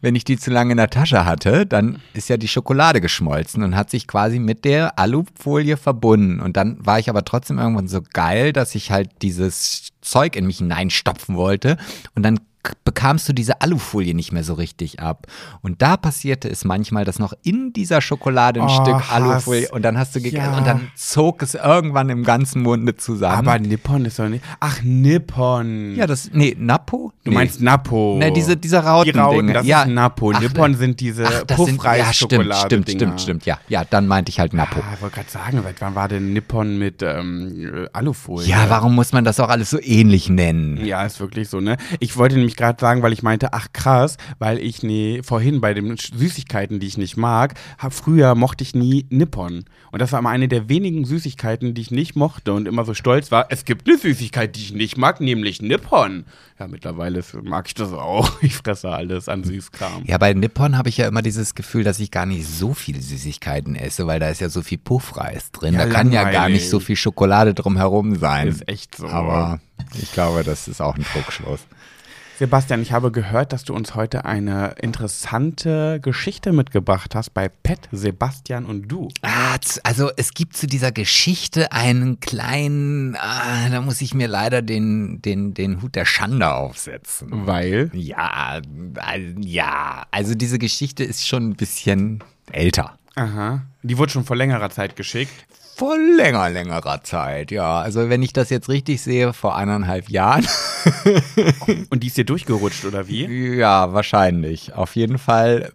wenn ich die zu lange in der Tasche hatte, dann ist ja die Schokolade geschmolzen und hat sich quasi mit der Alufolie verbunden. Und dann war ich aber trotzdem irgendwann so geil, dass ich halt dieses Zeug in mich hineinstopfen wollte. Und dann bekamst du diese Alufolie nicht mehr so richtig ab. Und da passierte es manchmal, dass noch in dieser Schokolade ein Oh, Stück Hass. Alufolie und dann hast du gegessen Ja. und dann zog es irgendwann im ganzen Munde zusammen. Aber Nippon ist doch nicht. Ach, Nippon. ja, das, nee, Napo? Du meinst Napo. Ne, diese, diese die Rauten. Rauten, das ja. ist Napo. Ach, Nippon sind diese sind, ja, stimmt, stimmt, stimmt, stimmt, ja, ja, dann meinte ich halt Napo. Ah, ich wollte gerade sagen, seit wann war denn Nippon mit ähm, äh, Alufolie? Ja, warum muss man das auch alles so ähnlich nennen? Ja, ist wirklich so, ne? Ich wollte nämlich gerade sagen, weil ich meinte, ach krass, weil ich nee, vorhin bei den Süßigkeiten, die ich nicht mag, hab, früher mochte ich nie Nippon. Und das war immer eine der wenigen Süßigkeiten, die ich nicht mochte und immer so stolz war, es gibt eine Süßigkeit, die ich nicht mag, nämlich Nippon. Ja, mittlerweile mag ich das auch. Ich fresse alles an Süßkram. Ja, bei Nippon habe ich ja immer dieses Gefühl, dass ich gar nicht so viele Süßigkeiten esse, weil da ist ja so viel Puffreis drin. Ja, da kann ja gar nicht so viel Schokolade drumherum sein. Ist echt so. Aber ich glaube, das ist auch ein Trugschluss. Sebastian, ich habe gehört, dass du uns heute eine interessante Geschichte mitgebracht hast bei Pet, Sebastian und du. Ah, also es gibt zu dieser Geschichte einen kleinen, ah, da muss ich mir leider den, den, den Hut der Schande aufsetzen. Weil? Ja, ja, also diese Geschichte ist schon ein bisschen älter. Aha. Die wurde schon vor längerer Zeit geschickt. Vor länger, längerer Zeit, ja. Also wenn ich das jetzt richtig sehe, vor eineinhalb Jahren. Und die ist dir durchgerutscht, oder wie? Ja, wahrscheinlich. Auf jeden Fall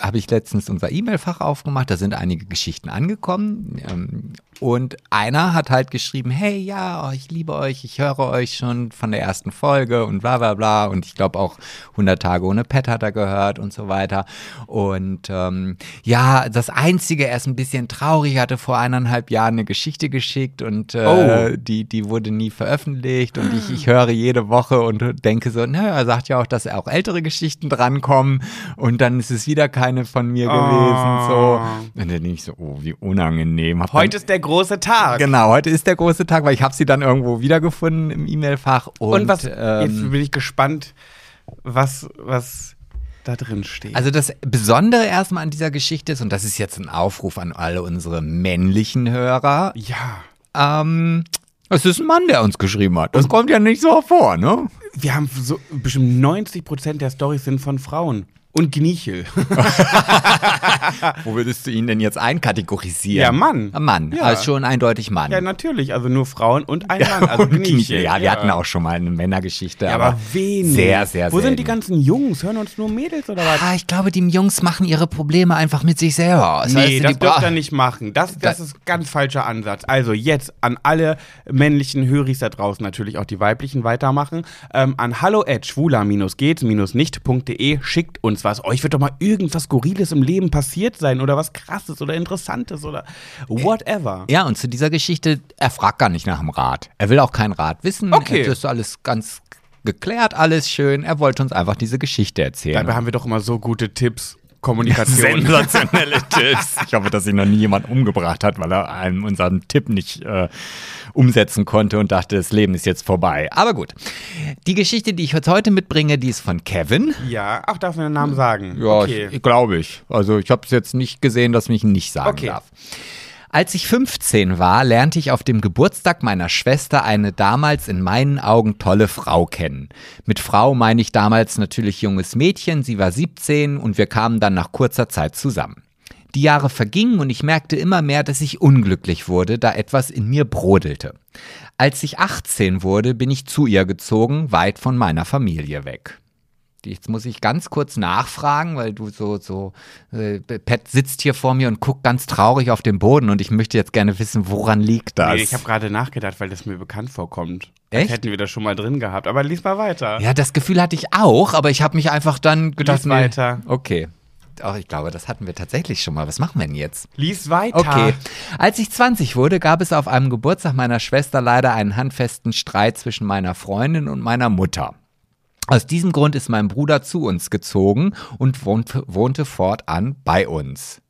habe ich letztens unser E-Mail-Fach aufgemacht. Da sind einige Geschichten angekommen. Ähm, und einer hat halt geschrieben, hey, ja, oh, ich liebe euch, ich höre euch schon von der ersten Folge und bla bla bla. Und ich glaube auch 100 Tage ohne Pet hat er gehört und so weiter. Und ähm, ja, das Einzige, er ist ein bisschen traurig, hatte vor eineinhalb Jahren eine Geschichte geschickt und äh, oh. die, die wurde nie veröffentlicht. Und ich, ich höre jede Woche und denke so, na, er sagt ja auch, dass auch ältere Geschichten drankommen. Und dann ist es wieder keine von mir oh. gewesen. So. Und dann denke ich so, oh, wie unangenehm. Hab Heute ist der große Tag. Genau, heute ist der große Tag, weil ich habe sie dann irgendwo wiedergefunden im E-Mail-Fach. Und, und, was, ähm, jetzt bin ich gespannt, was, was da drin steht. Also das Besondere erstmal an dieser Geschichte ist, und das ist jetzt ein Aufruf an alle unsere männlichen Hörer. Ja. Ähm, es ist ein Mann, der uns geschrieben hat. Das kommt ja nicht so vor, ne? Wir haben so bestimmt 90 Prozent der Storys sind von Frauen. Und Gnichel. Wo würdest du ihn denn jetzt einkategorisieren? Ja, Mann. Mann, ja. also schon eindeutig Mann. Ja, natürlich. Also nur Frauen und ein Mann. Also und Gnichel. Ja, wir ja. hatten auch schon mal eine Männergeschichte. Ja, aber, aber wenig. Sehr, sehr Wo selten. sind die ganzen Jungs? Hören uns nur Mädels oder was? Ah, ich glaube, die Jungs machen ihre Probleme einfach mit sich selber aus. Nee, das dürft ihr nicht machen. Das, das, das ist ganz falscher Ansatz. Also jetzt an alle männlichen Höris da draußen, natürlich auch die weiblichen, weitermachen. Ähm, an hallo at schwuler-geht-nicht.de schickt uns was. Euch wird doch mal irgendwas Skurriles im Leben passiert sein oder was Krasses oder Interessantes oder whatever. Ja, und zu dieser Geschichte, er fragt gar nicht nach dem Rat. Er will auch keinen Rat wissen. Okay. Das ist alles ganz geklärt, alles schön. Er wollte uns einfach diese Geschichte erzählen. Dabei haben wir doch immer so gute Tipps. Kommunikation. Sensationelle Tipps. Ich hoffe, dass sich noch nie jemand umgebracht hat, weil er einem unseren Tipp nicht äh, umsetzen konnte und dachte, das Leben ist jetzt vorbei. Aber gut. Die Geschichte, die ich heute mitbringe, die ist von Kevin. Ja, auch darf man den Namen sagen? Ja, okay. glaube ich. Also ich habe es jetzt nicht gesehen, dass mich nicht sagen okay. darf. Als ich 15 war, lernte ich auf dem Geburtstag meiner Schwester eine damals in meinen Augen tolle Frau kennen. Mit Frau meine ich damals natürlich junges Mädchen, sie war 17 und wir kamen dann nach kurzer Zeit zusammen. Die Jahre vergingen und ich merkte immer mehr, dass ich unglücklich wurde, da etwas in mir brodelte. Als ich 18 wurde, bin ich zu ihr gezogen, weit von meiner Familie weg jetzt muss ich ganz kurz nachfragen, weil du so, so, äh, Pat sitzt hier vor mir und guckt ganz traurig auf den Boden und ich möchte jetzt gerne wissen, woran liegt das? Nee, ich habe gerade nachgedacht, weil das mir bekannt vorkommt. Echt? hätten wir das schon mal drin gehabt. Aber lies mal weiter. Ja, das Gefühl hatte ich auch, aber ich habe mich einfach dann gedacht. Lies weiter. Okay. Auch ich glaube, das hatten wir tatsächlich schon mal. Was machen wir denn jetzt? Lies weiter. Okay. Als ich 20 wurde, gab es auf einem Geburtstag meiner Schwester leider einen handfesten Streit zwischen meiner Freundin und meiner Mutter. Aus diesem Grund ist mein Bruder zu uns gezogen und wohnte, wohnte fortan bei uns.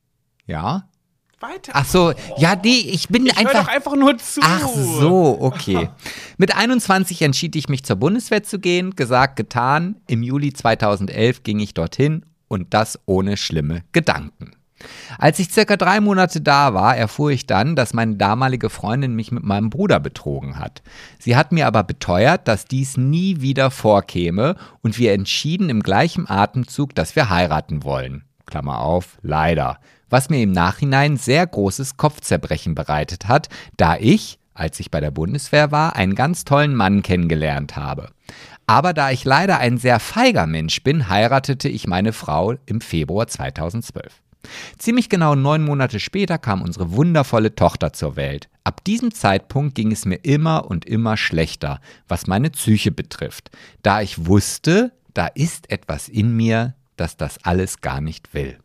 Ja? Weiter. Ach so, ja, nee, ich bin ich einfach. Doch einfach nur zu. Ach so, okay. Mit 21 entschied ich mich zur Bundeswehr zu gehen. Gesagt, getan. Im Juli 2011 ging ich dorthin und das ohne schlimme Gedanken. Als ich circa drei Monate da war, erfuhr ich dann, dass meine damalige Freundin mich mit meinem Bruder betrogen hat. Sie hat mir aber beteuert, dass dies nie wieder vorkäme und wir entschieden im gleichen Atemzug, dass wir heiraten wollen. Klammer auf, leider. Was mir im Nachhinein sehr großes Kopfzerbrechen bereitet hat, da ich, als ich bei der Bundeswehr war, einen ganz tollen Mann kennengelernt habe. Aber da ich leider ein sehr feiger Mensch bin, heiratete ich meine Frau im Februar 2012. Ziemlich genau neun Monate später kam unsere wundervolle Tochter zur Welt. Ab diesem Zeitpunkt ging es mir immer und immer schlechter, was meine Psyche betrifft, da ich wusste, da ist etwas in mir, das das alles gar nicht will.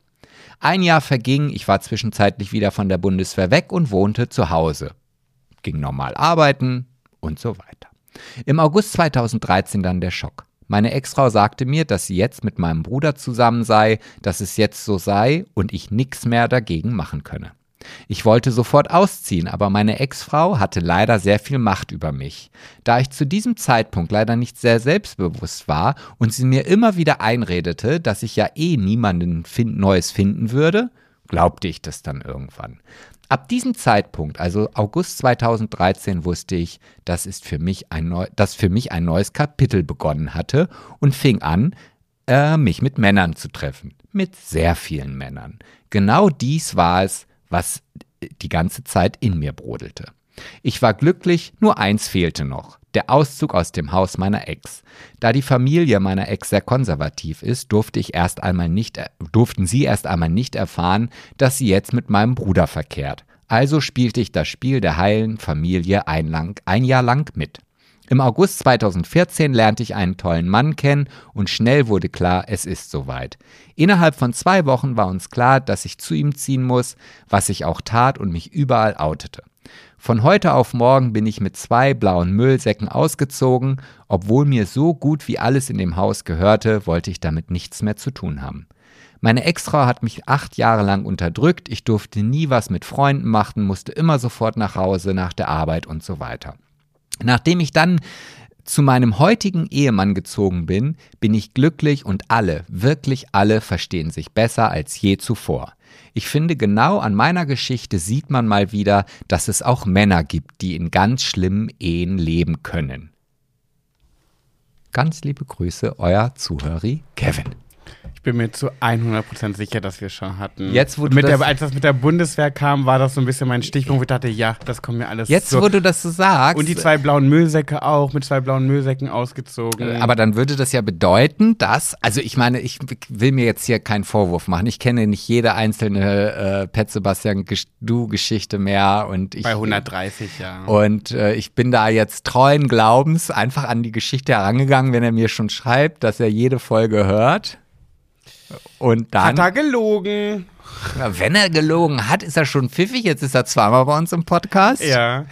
Ein Jahr verging, ich war zwischenzeitlich wieder von der Bundeswehr weg und wohnte zu Hause. Ging normal arbeiten und so weiter. Im August 2013 dann der Schock. Meine Ex-Frau sagte mir, dass sie jetzt mit meinem Bruder zusammen sei, dass es jetzt so sei und ich nichts mehr dagegen machen könne. Ich wollte sofort ausziehen, aber meine Ex-Frau hatte leider sehr viel Macht über mich. Da ich zu diesem Zeitpunkt leider nicht sehr selbstbewusst war und sie mir immer wieder einredete, dass ich ja eh niemanden find Neues finden würde, glaubte ich das dann irgendwann. Ab diesem Zeitpunkt, also August 2013, wusste ich, dass, ist für mich ein neu, dass für mich ein neues Kapitel begonnen hatte und fing an, äh, mich mit Männern zu treffen. Mit sehr vielen Männern. Genau dies war es, was die ganze Zeit in mir brodelte. Ich war glücklich, nur eins fehlte noch. Der Auszug aus dem Haus meiner Ex. Da die Familie meiner Ex sehr konservativ ist, durfte ich erst einmal nicht, durften sie erst einmal nicht erfahren, dass sie jetzt mit meinem Bruder verkehrt. Also spielte ich das Spiel der heilen Familie ein, lang, ein Jahr lang mit. Im August 2014 lernte ich einen tollen Mann kennen und schnell wurde klar, es ist soweit. Innerhalb von zwei Wochen war uns klar, dass ich zu ihm ziehen muss, was ich auch tat und mich überall outete. Von heute auf morgen bin ich mit zwei blauen Müllsäcken ausgezogen. Obwohl mir so gut wie alles in dem Haus gehörte, wollte ich damit nichts mehr zu tun haben. Meine Ex-Frau hat mich acht Jahre lang unterdrückt. Ich durfte nie was mit Freunden machen, musste immer sofort nach Hause, nach der Arbeit und so weiter. Nachdem ich dann zu meinem heutigen Ehemann gezogen bin, bin ich glücklich und alle, wirklich alle verstehen sich besser als je zuvor. Ich finde, genau an meiner Geschichte sieht man mal wieder, dass es auch Männer gibt, die in ganz schlimmen Ehen leben können. Ganz liebe Grüße, euer Zuhörer Kevin. Ich bin mir zu 100% sicher, dass wir schon hatten. Jetzt, wo du mit das der, als das mit der Bundeswehr kam, war das so ein bisschen mein Stichpunkt, wo ich dachte, ja, das kommt mir alles Jetzt, so. wo du das so sagst. Und die zwei blauen Müllsäcke auch, mit zwei blauen Müllsäcken ausgezogen. Aber dann würde das ja bedeuten, dass, also ich meine, ich will mir jetzt hier keinen Vorwurf machen. Ich kenne nicht jede einzelne äh, Pet Sebastian Du-Geschichte mehr und ich. Bei 130, ja. Und äh, ich bin da jetzt treuen Glaubens einfach an die Geschichte herangegangen, wenn er mir schon schreibt, dass er jede Folge hört. Und dann. Hat er gelogen? Wenn er gelogen hat, ist er schon pfiffig. Jetzt ist er zweimal bei uns im Podcast. Ja.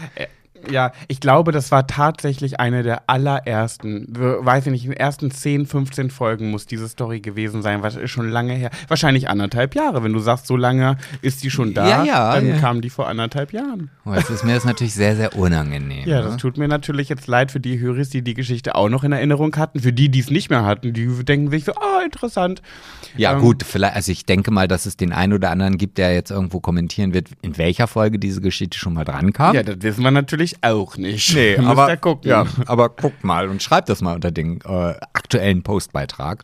Ja, ich glaube, das war tatsächlich eine der allerersten, weiß ich nicht, in den ersten 10, 15 Folgen muss diese Story gewesen sein, was ist schon lange her. Wahrscheinlich anderthalb Jahre. Wenn du sagst, so lange ist die schon da, ja, ja, dann ja. kam die vor anderthalb Jahren. Oh, jetzt ist mir das natürlich sehr, sehr unangenehm. Ja, ne? das tut mir natürlich jetzt leid für die Höris, die die Geschichte auch noch in Erinnerung hatten. Für die, die es nicht mehr hatten, die denken sich so, ah, interessant. Ja, Ähm, gut, vielleicht, also ich denke mal, dass es den einen oder anderen gibt, der jetzt irgendwo kommentieren wird, in welcher Folge diese Geschichte schon mal dran kam. Ja, das wissen wir natürlich auch nicht. Nee, aber, ja, aber guckt mal und schreibt das mal unter den äh, aktuellen Postbeitrag.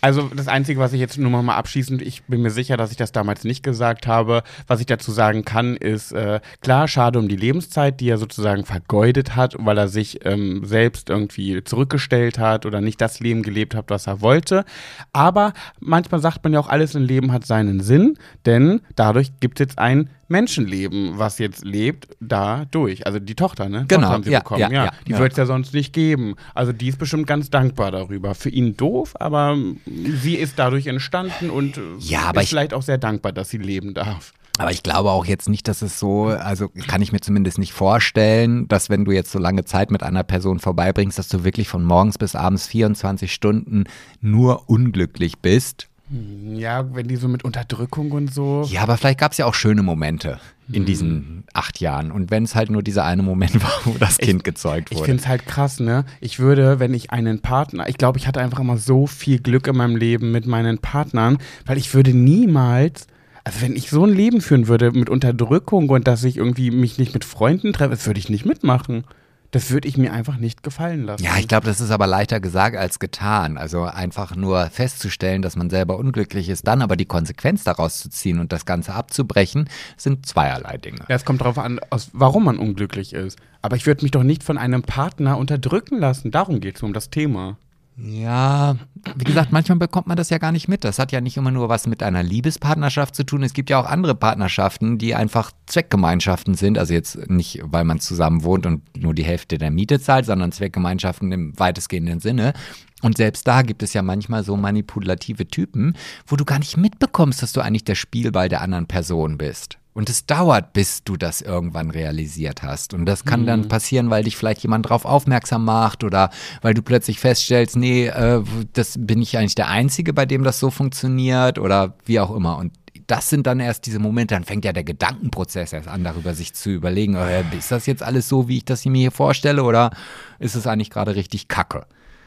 Also das Einzige, was ich jetzt nur noch mal abschließend, ich bin mir sicher, dass ich das damals nicht gesagt habe, was ich dazu sagen kann, ist äh, klar, schade um die Lebenszeit, die er sozusagen vergeudet hat, weil er sich ähm, selbst irgendwie zurückgestellt hat oder nicht das Leben gelebt hat, was er wollte. Aber manchmal sagt man ja auch, alles im Leben hat seinen Sinn, denn dadurch gibt es jetzt ein Menschenleben, was jetzt lebt, dadurch. Also die Tochter, ne? Genau, Tochter haben sie ja, bekommen, ja, ja. ja, die ja. wird es ja sonst nicht geben. Also die ist bestimmt ganz dankbar darüber. Für ihn doof, aber sie ist dadurch entstanden und äh, Ja, aber ist ich- vielleicht auch sehr dankbar, dass sie leben darf. Aber ich glaube auch jetzt nicht, dass es so, also kann ich mir zumindest nicht vorstellen, dass wenn du jetzt so lange Zeit mit einer Person vorbeibringst, dass du wirklich von morgens bis abends 24 Stunden nur unglücklich bist. Ja, wenn die so mit Unterdrückung und so. Ja, aber vielleicht gab es ja auch schöne Momente in diesen acht Jahren. Und wenn es halt nur dieser eine Moment war, wo das Kind gezeugt Ich wurde. finde es halt krass, ne? Ich würde, wenn ich einen Partner, ich glaube, ich hatte einfach immer so viel Glück in meinem Leben mit meinen Partnern, weil ich würde niemals, also wenn ich so ein Leben führen würde mit Unterdrückung und dass ich irgendwie mich nicht mit Freunden treffe, das würde ich nicht mitmachen. Das würde ich mir einfach nicht gefallen lassen. Ja, ich glaube, das ist aber leichter gesagt als getan. Also einfach nur festzustellen, dass man selber unglücklich ist, dann aber die Konsequenz daraus zu ziehen und das Ganze abzubrechen, sind zweierlei Dinge. Ja, es kommt darauf an, aus, warum man unglücklich ist. Aber ich würde mich doch nicht von einem Partner unterdrücken lassen. Darum geht es um das Thema. Ja, wie gesagt, manchmal bekommt man das ja gar nicht mit. Das hat ja nicht immer nur was mit einer Liebespartnerschaft zu tun. Es gibt ja auch andere Partnerschaften, die einfach Zweckgemeinschaften sind. Also jetzt nicht, weil man zusammen wohnt und nur die Hälfte der Miete zahlt, sondern Zweckgemeinschaften im weitestgehenden Sinne. Und selbst da gibt es ja manchmal so manipulative Typen, wo du gar nicht mitbekommst, dass du eigentlich der Spielball der anderen Person bist. Und es dauert, bis du das irgendwann realisiert hast. Und das kann dann passieren, weil dich vielleicht jemand drauf aufmerksam macht oder weil du plötzlich feststellst, nee, äh, das bin ich eigentlich der Einzige, bei dem das so funktioniert oder wie auch immer. Und das sind dann erst diese Momente, dann fängt ja der Gedankenprozess erst an, darüber sich zu überlegen, äh, ist das jetzt alles so, wie ich das mir hier vorstelle oder ist es eigentlich gerade richtig kacke?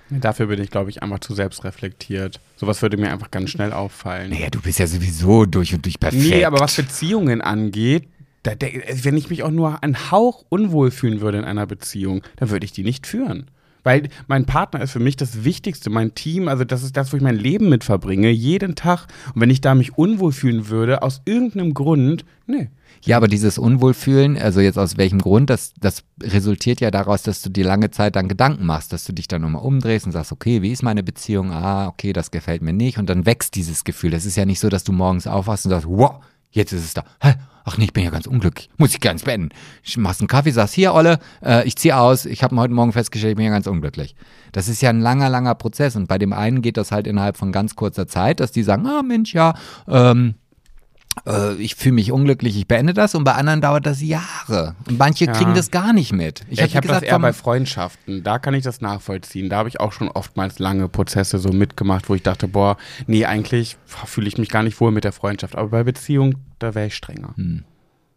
Dafür bin ich, glaube ich, einfach zu selbstreflektiert. Sowas würde mir einfach ganz schnell auffallen. Naja, du bist ja sowieso durch und durch perfekt. Nee, aber was Beziehungen angeht, da, da, wenn ich mich auch nur einen Hauch unwohl fühlen würde in einer Beziehung, dann würde ich die nicht führen. Weil mein Partner ist für mich das Wichtigste, mein Team, also das ist das, wo ich mein Leben mit verbringe, jeden Tag. Und wenn ich da mich unwohl fühlen würde, aus irgendeinem Grund, nee. Ja, aber dieses Unwohlfühlen, also jetzt aus welchem Grund, das, das resultiert ja daraus, dass du dir lange Zeit dann Gedanken machst, dass du dich dann nochmal umdrehst und sagst, okay, wie ist meine Beziehung? Ah, okay, das gefällt mir nicht. Und dann wächst dieses Gefühl. Das ist ja nicht so, dass du morgens aufwachst und sagst, wow, jetzt ist es da. Ach nee, ich bin ja ganz unglücklich. Muss ich ganz beenden. Ich machst einen Kaffee, sagst, hier, Olle, äh, ich ziehe aus. Ich habe heute Morgen festgestellt, ich bin ja ganz unglücklich. Das ist ja ein langer, langer Prozess. Und bei dem einen geht das halt innerhalb von ganz kurzer Zeit, dass die sagen, ah Mensch, ja, ähm, äh, ich fühle mich unglücklich, ich beende das und bei anderen dauert das Jahre. Und manche Ja. kriegen das gar nicht mit. Ich, hab habe wie das eher bei Freundschaften. Da kann ich das nachvollziehen. Da habe ich auch schon oftmals lange Prozesse so mitgemacht, wo ich dachte, boah, nee, eigentlich fühle ich mich gar nicht wohl mit der Freundschaft. Aber bei Beziehung, da wäre ich strenger.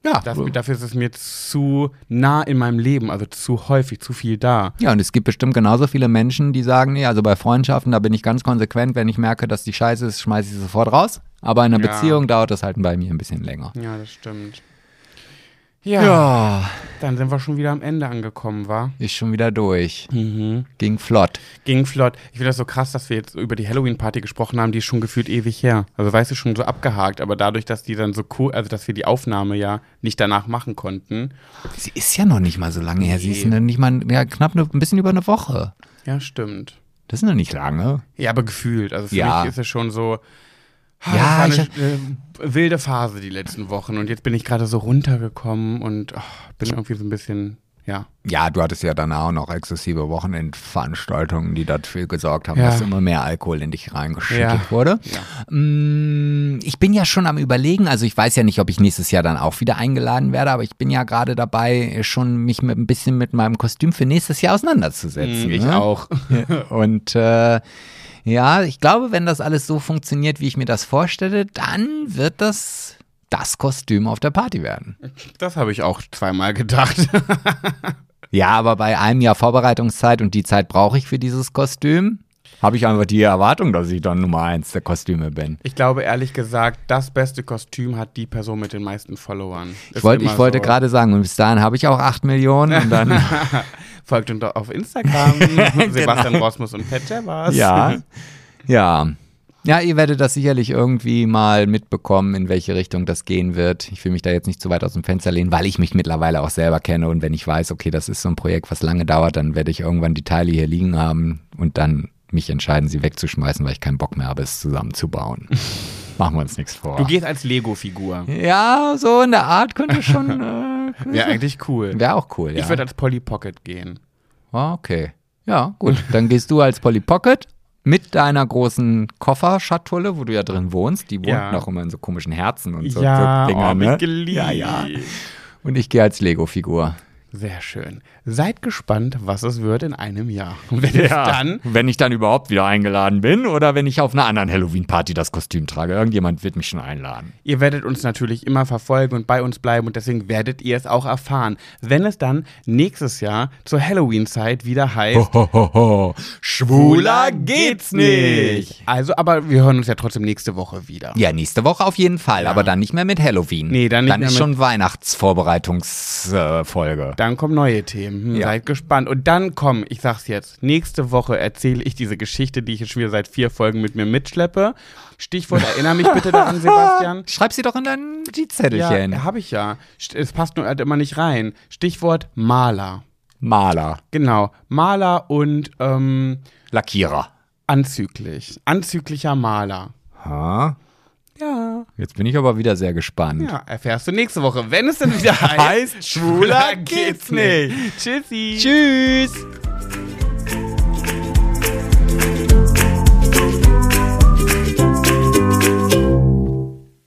Ja, Dafür, dafür ist es mir zu nah in meinem Leben, also zu häufig, zu viel da. Ja, und es gibt bestimmt genauso viele Menschen, die sagen, nee, also bei Freundschaften, da bin ich ganz konsequent, wenn ich merke, dass die scheiße ist, schmeiße ich sie sofort raus. Aber in einer Ja. Beziehung dauert das halt bei mir ein bisschen länger. Ja, das stimmt. Ja, Ja, dann sind wir schon wieder am Ende angekommen, war? ist schon wieder durch. Mhm. Ging flott. Ging flott. Ich finde das so krass, dass wir jetzt über die Halloween-Party gesprochen haben, die ist schon gefühlt ewig her. Also weißt du, schon so abgehakt, aber dadurch, dass die dann so cool, also dass wir die Aufnahme ja nicht danach machen konnten. Sie ist ja noch nicht mal so lange her. Sie Nee. ist noch nicht mal ja, knapp ne, ein bisschen über eine Woche. Ja, stimmt. Das ist noch nicht lange. Ja, aber gefühlt. Also für Ja. mich ist es schon so. Ah, Ja, war ich eine äh, wilde Phase die letzten Wochen und jetzt bin ich gerade so runtergekommen und ah, bin irgendwie so ein bisschen, ja. Ja, du hattest ja danach auch noch exzessive Wochenendveranstaltungen, die dafür gesorgt haben, Ja. dass immer mehr Alkohol in dich reingeschüttet Ja. wurde. Ja. Mm, Ich bin ja schon am Überlegen, also ich weiß ja nicht, ob ich nächstes Jahr dann auch wieder eingeladen werde, aber ich bin ja gerade dabei, schon mich mit, ein bisschen mit meinem Kostüm für nächstes Jahr auseinanderzusetzen. ich ne? auch. Und äh, ja, ich glaube, wenn das alles so funktioniert, wie ich mir das vorstelle, dann wird das das Kostüm auf der Party werden. Das habe ich auch zweimal gedacht. Ja, aber bei einem Jahr Vorbereitungszeit und die Zeit brauche ich für dieses Kostüm, habe ich einfach die Erwartung, dass ich dann Nummer eins der Kostüme bin. Ich glaube ehrlich gesagt, das beste Kostüm hat die Person mit den meisten Followern. Ich, wollt, ich wollte gerade sagen, und bis dahin habe ich auch 8 Millionen und dann, Folgt uns auf Instagram. Sebastian Rosmus und Pet Jabbers. Genau. ja, ja. Ja, ihr werdet das sicherlich irgendwie mal mitbekommen, in welche Richtung das gehen wird. Ich will mich da jetzt nicht zu weit aus dem Fenster lehnen, weil ich mich mittlerweile auch selber kenne und wenn ich weiß, okay, das ist so ein Projekt, was lange dauert, dann werde ich irgendwann die Teile hier liegen haben und dann mich entscheiden, sie wegzuschmeißen, weil ich keinen Bock mehr habe, es zusammenzubauen. Machen wir uns nichts vor. Du gehst als Lego-Figur. Ja, so in der Art könnte schon. Äh, Wäre eigentlich cool. Wäre auch cool, ja. Ich würde als Polly Pocket gehen. Ah, okay. Ja, gut. Dann gehst du als Polly Pocket mit deiner großen Kofferschatulle, wo du ja drin wohnst. Die wohnt Ja. noch immer in so komischen Herzen und so, ja, so Dinger, oh, ne? Ja, ja. Und ich gehe als Lego-Figur. Sehr schön. Seid gespannt, was es wird in einem Jahr. Wenn es dann Wenn ich dann überhaupt wieder eingeladen bin oder wenn ich auf einer anderen Halloween-Party das Kostüm trage. Irgendjemand wird mich schon einladen. Ihr werdet uns natürlich immer verfolgen und bei uns bleiben und deswegen werdet ihr es auch erfahren, wenn es dann nächstes Jahr zur Halloween-Zeit wieder heißt. Hohoho. Schwuler geht's nicht. Also, aber wir hören uns ja trotzdem nächste Woche wieder. Ja, nächste Woche auf jeden Fall, Ja. aber dann nicht mehr mit Halloween. Nee, dann nicht dann mehr ist mit- schon Weihnachtsvorbereitungsfolge. Dann kommen neue Themen. Hm, Ja. Seid gespannt. Und dann komm, ich sag's jetzt, nächste Woche erzähle ich diese Geschichte, die ich jetzt schon wieder seit vier Folgen mit mir mitschleppe. Stichwort, erinnere mich bitte daran, Sebastian. Schreib sie doch in dein Notizzettelchen. Ja, habe ich ja. Es passt nur halt immer nicht rein. Stichwort Maler. Maler, Genau. Maler und ähm, Lackierer. anzüglich. Anzüglicher Maler. Ha? Jetzt bin ich aber wieder sehr gespannt. Ja, erfährst du nächste Woche, wenn es dann wieder heißt. Heißt, schwuler geht's nicht. Tschüssi. Tschüss.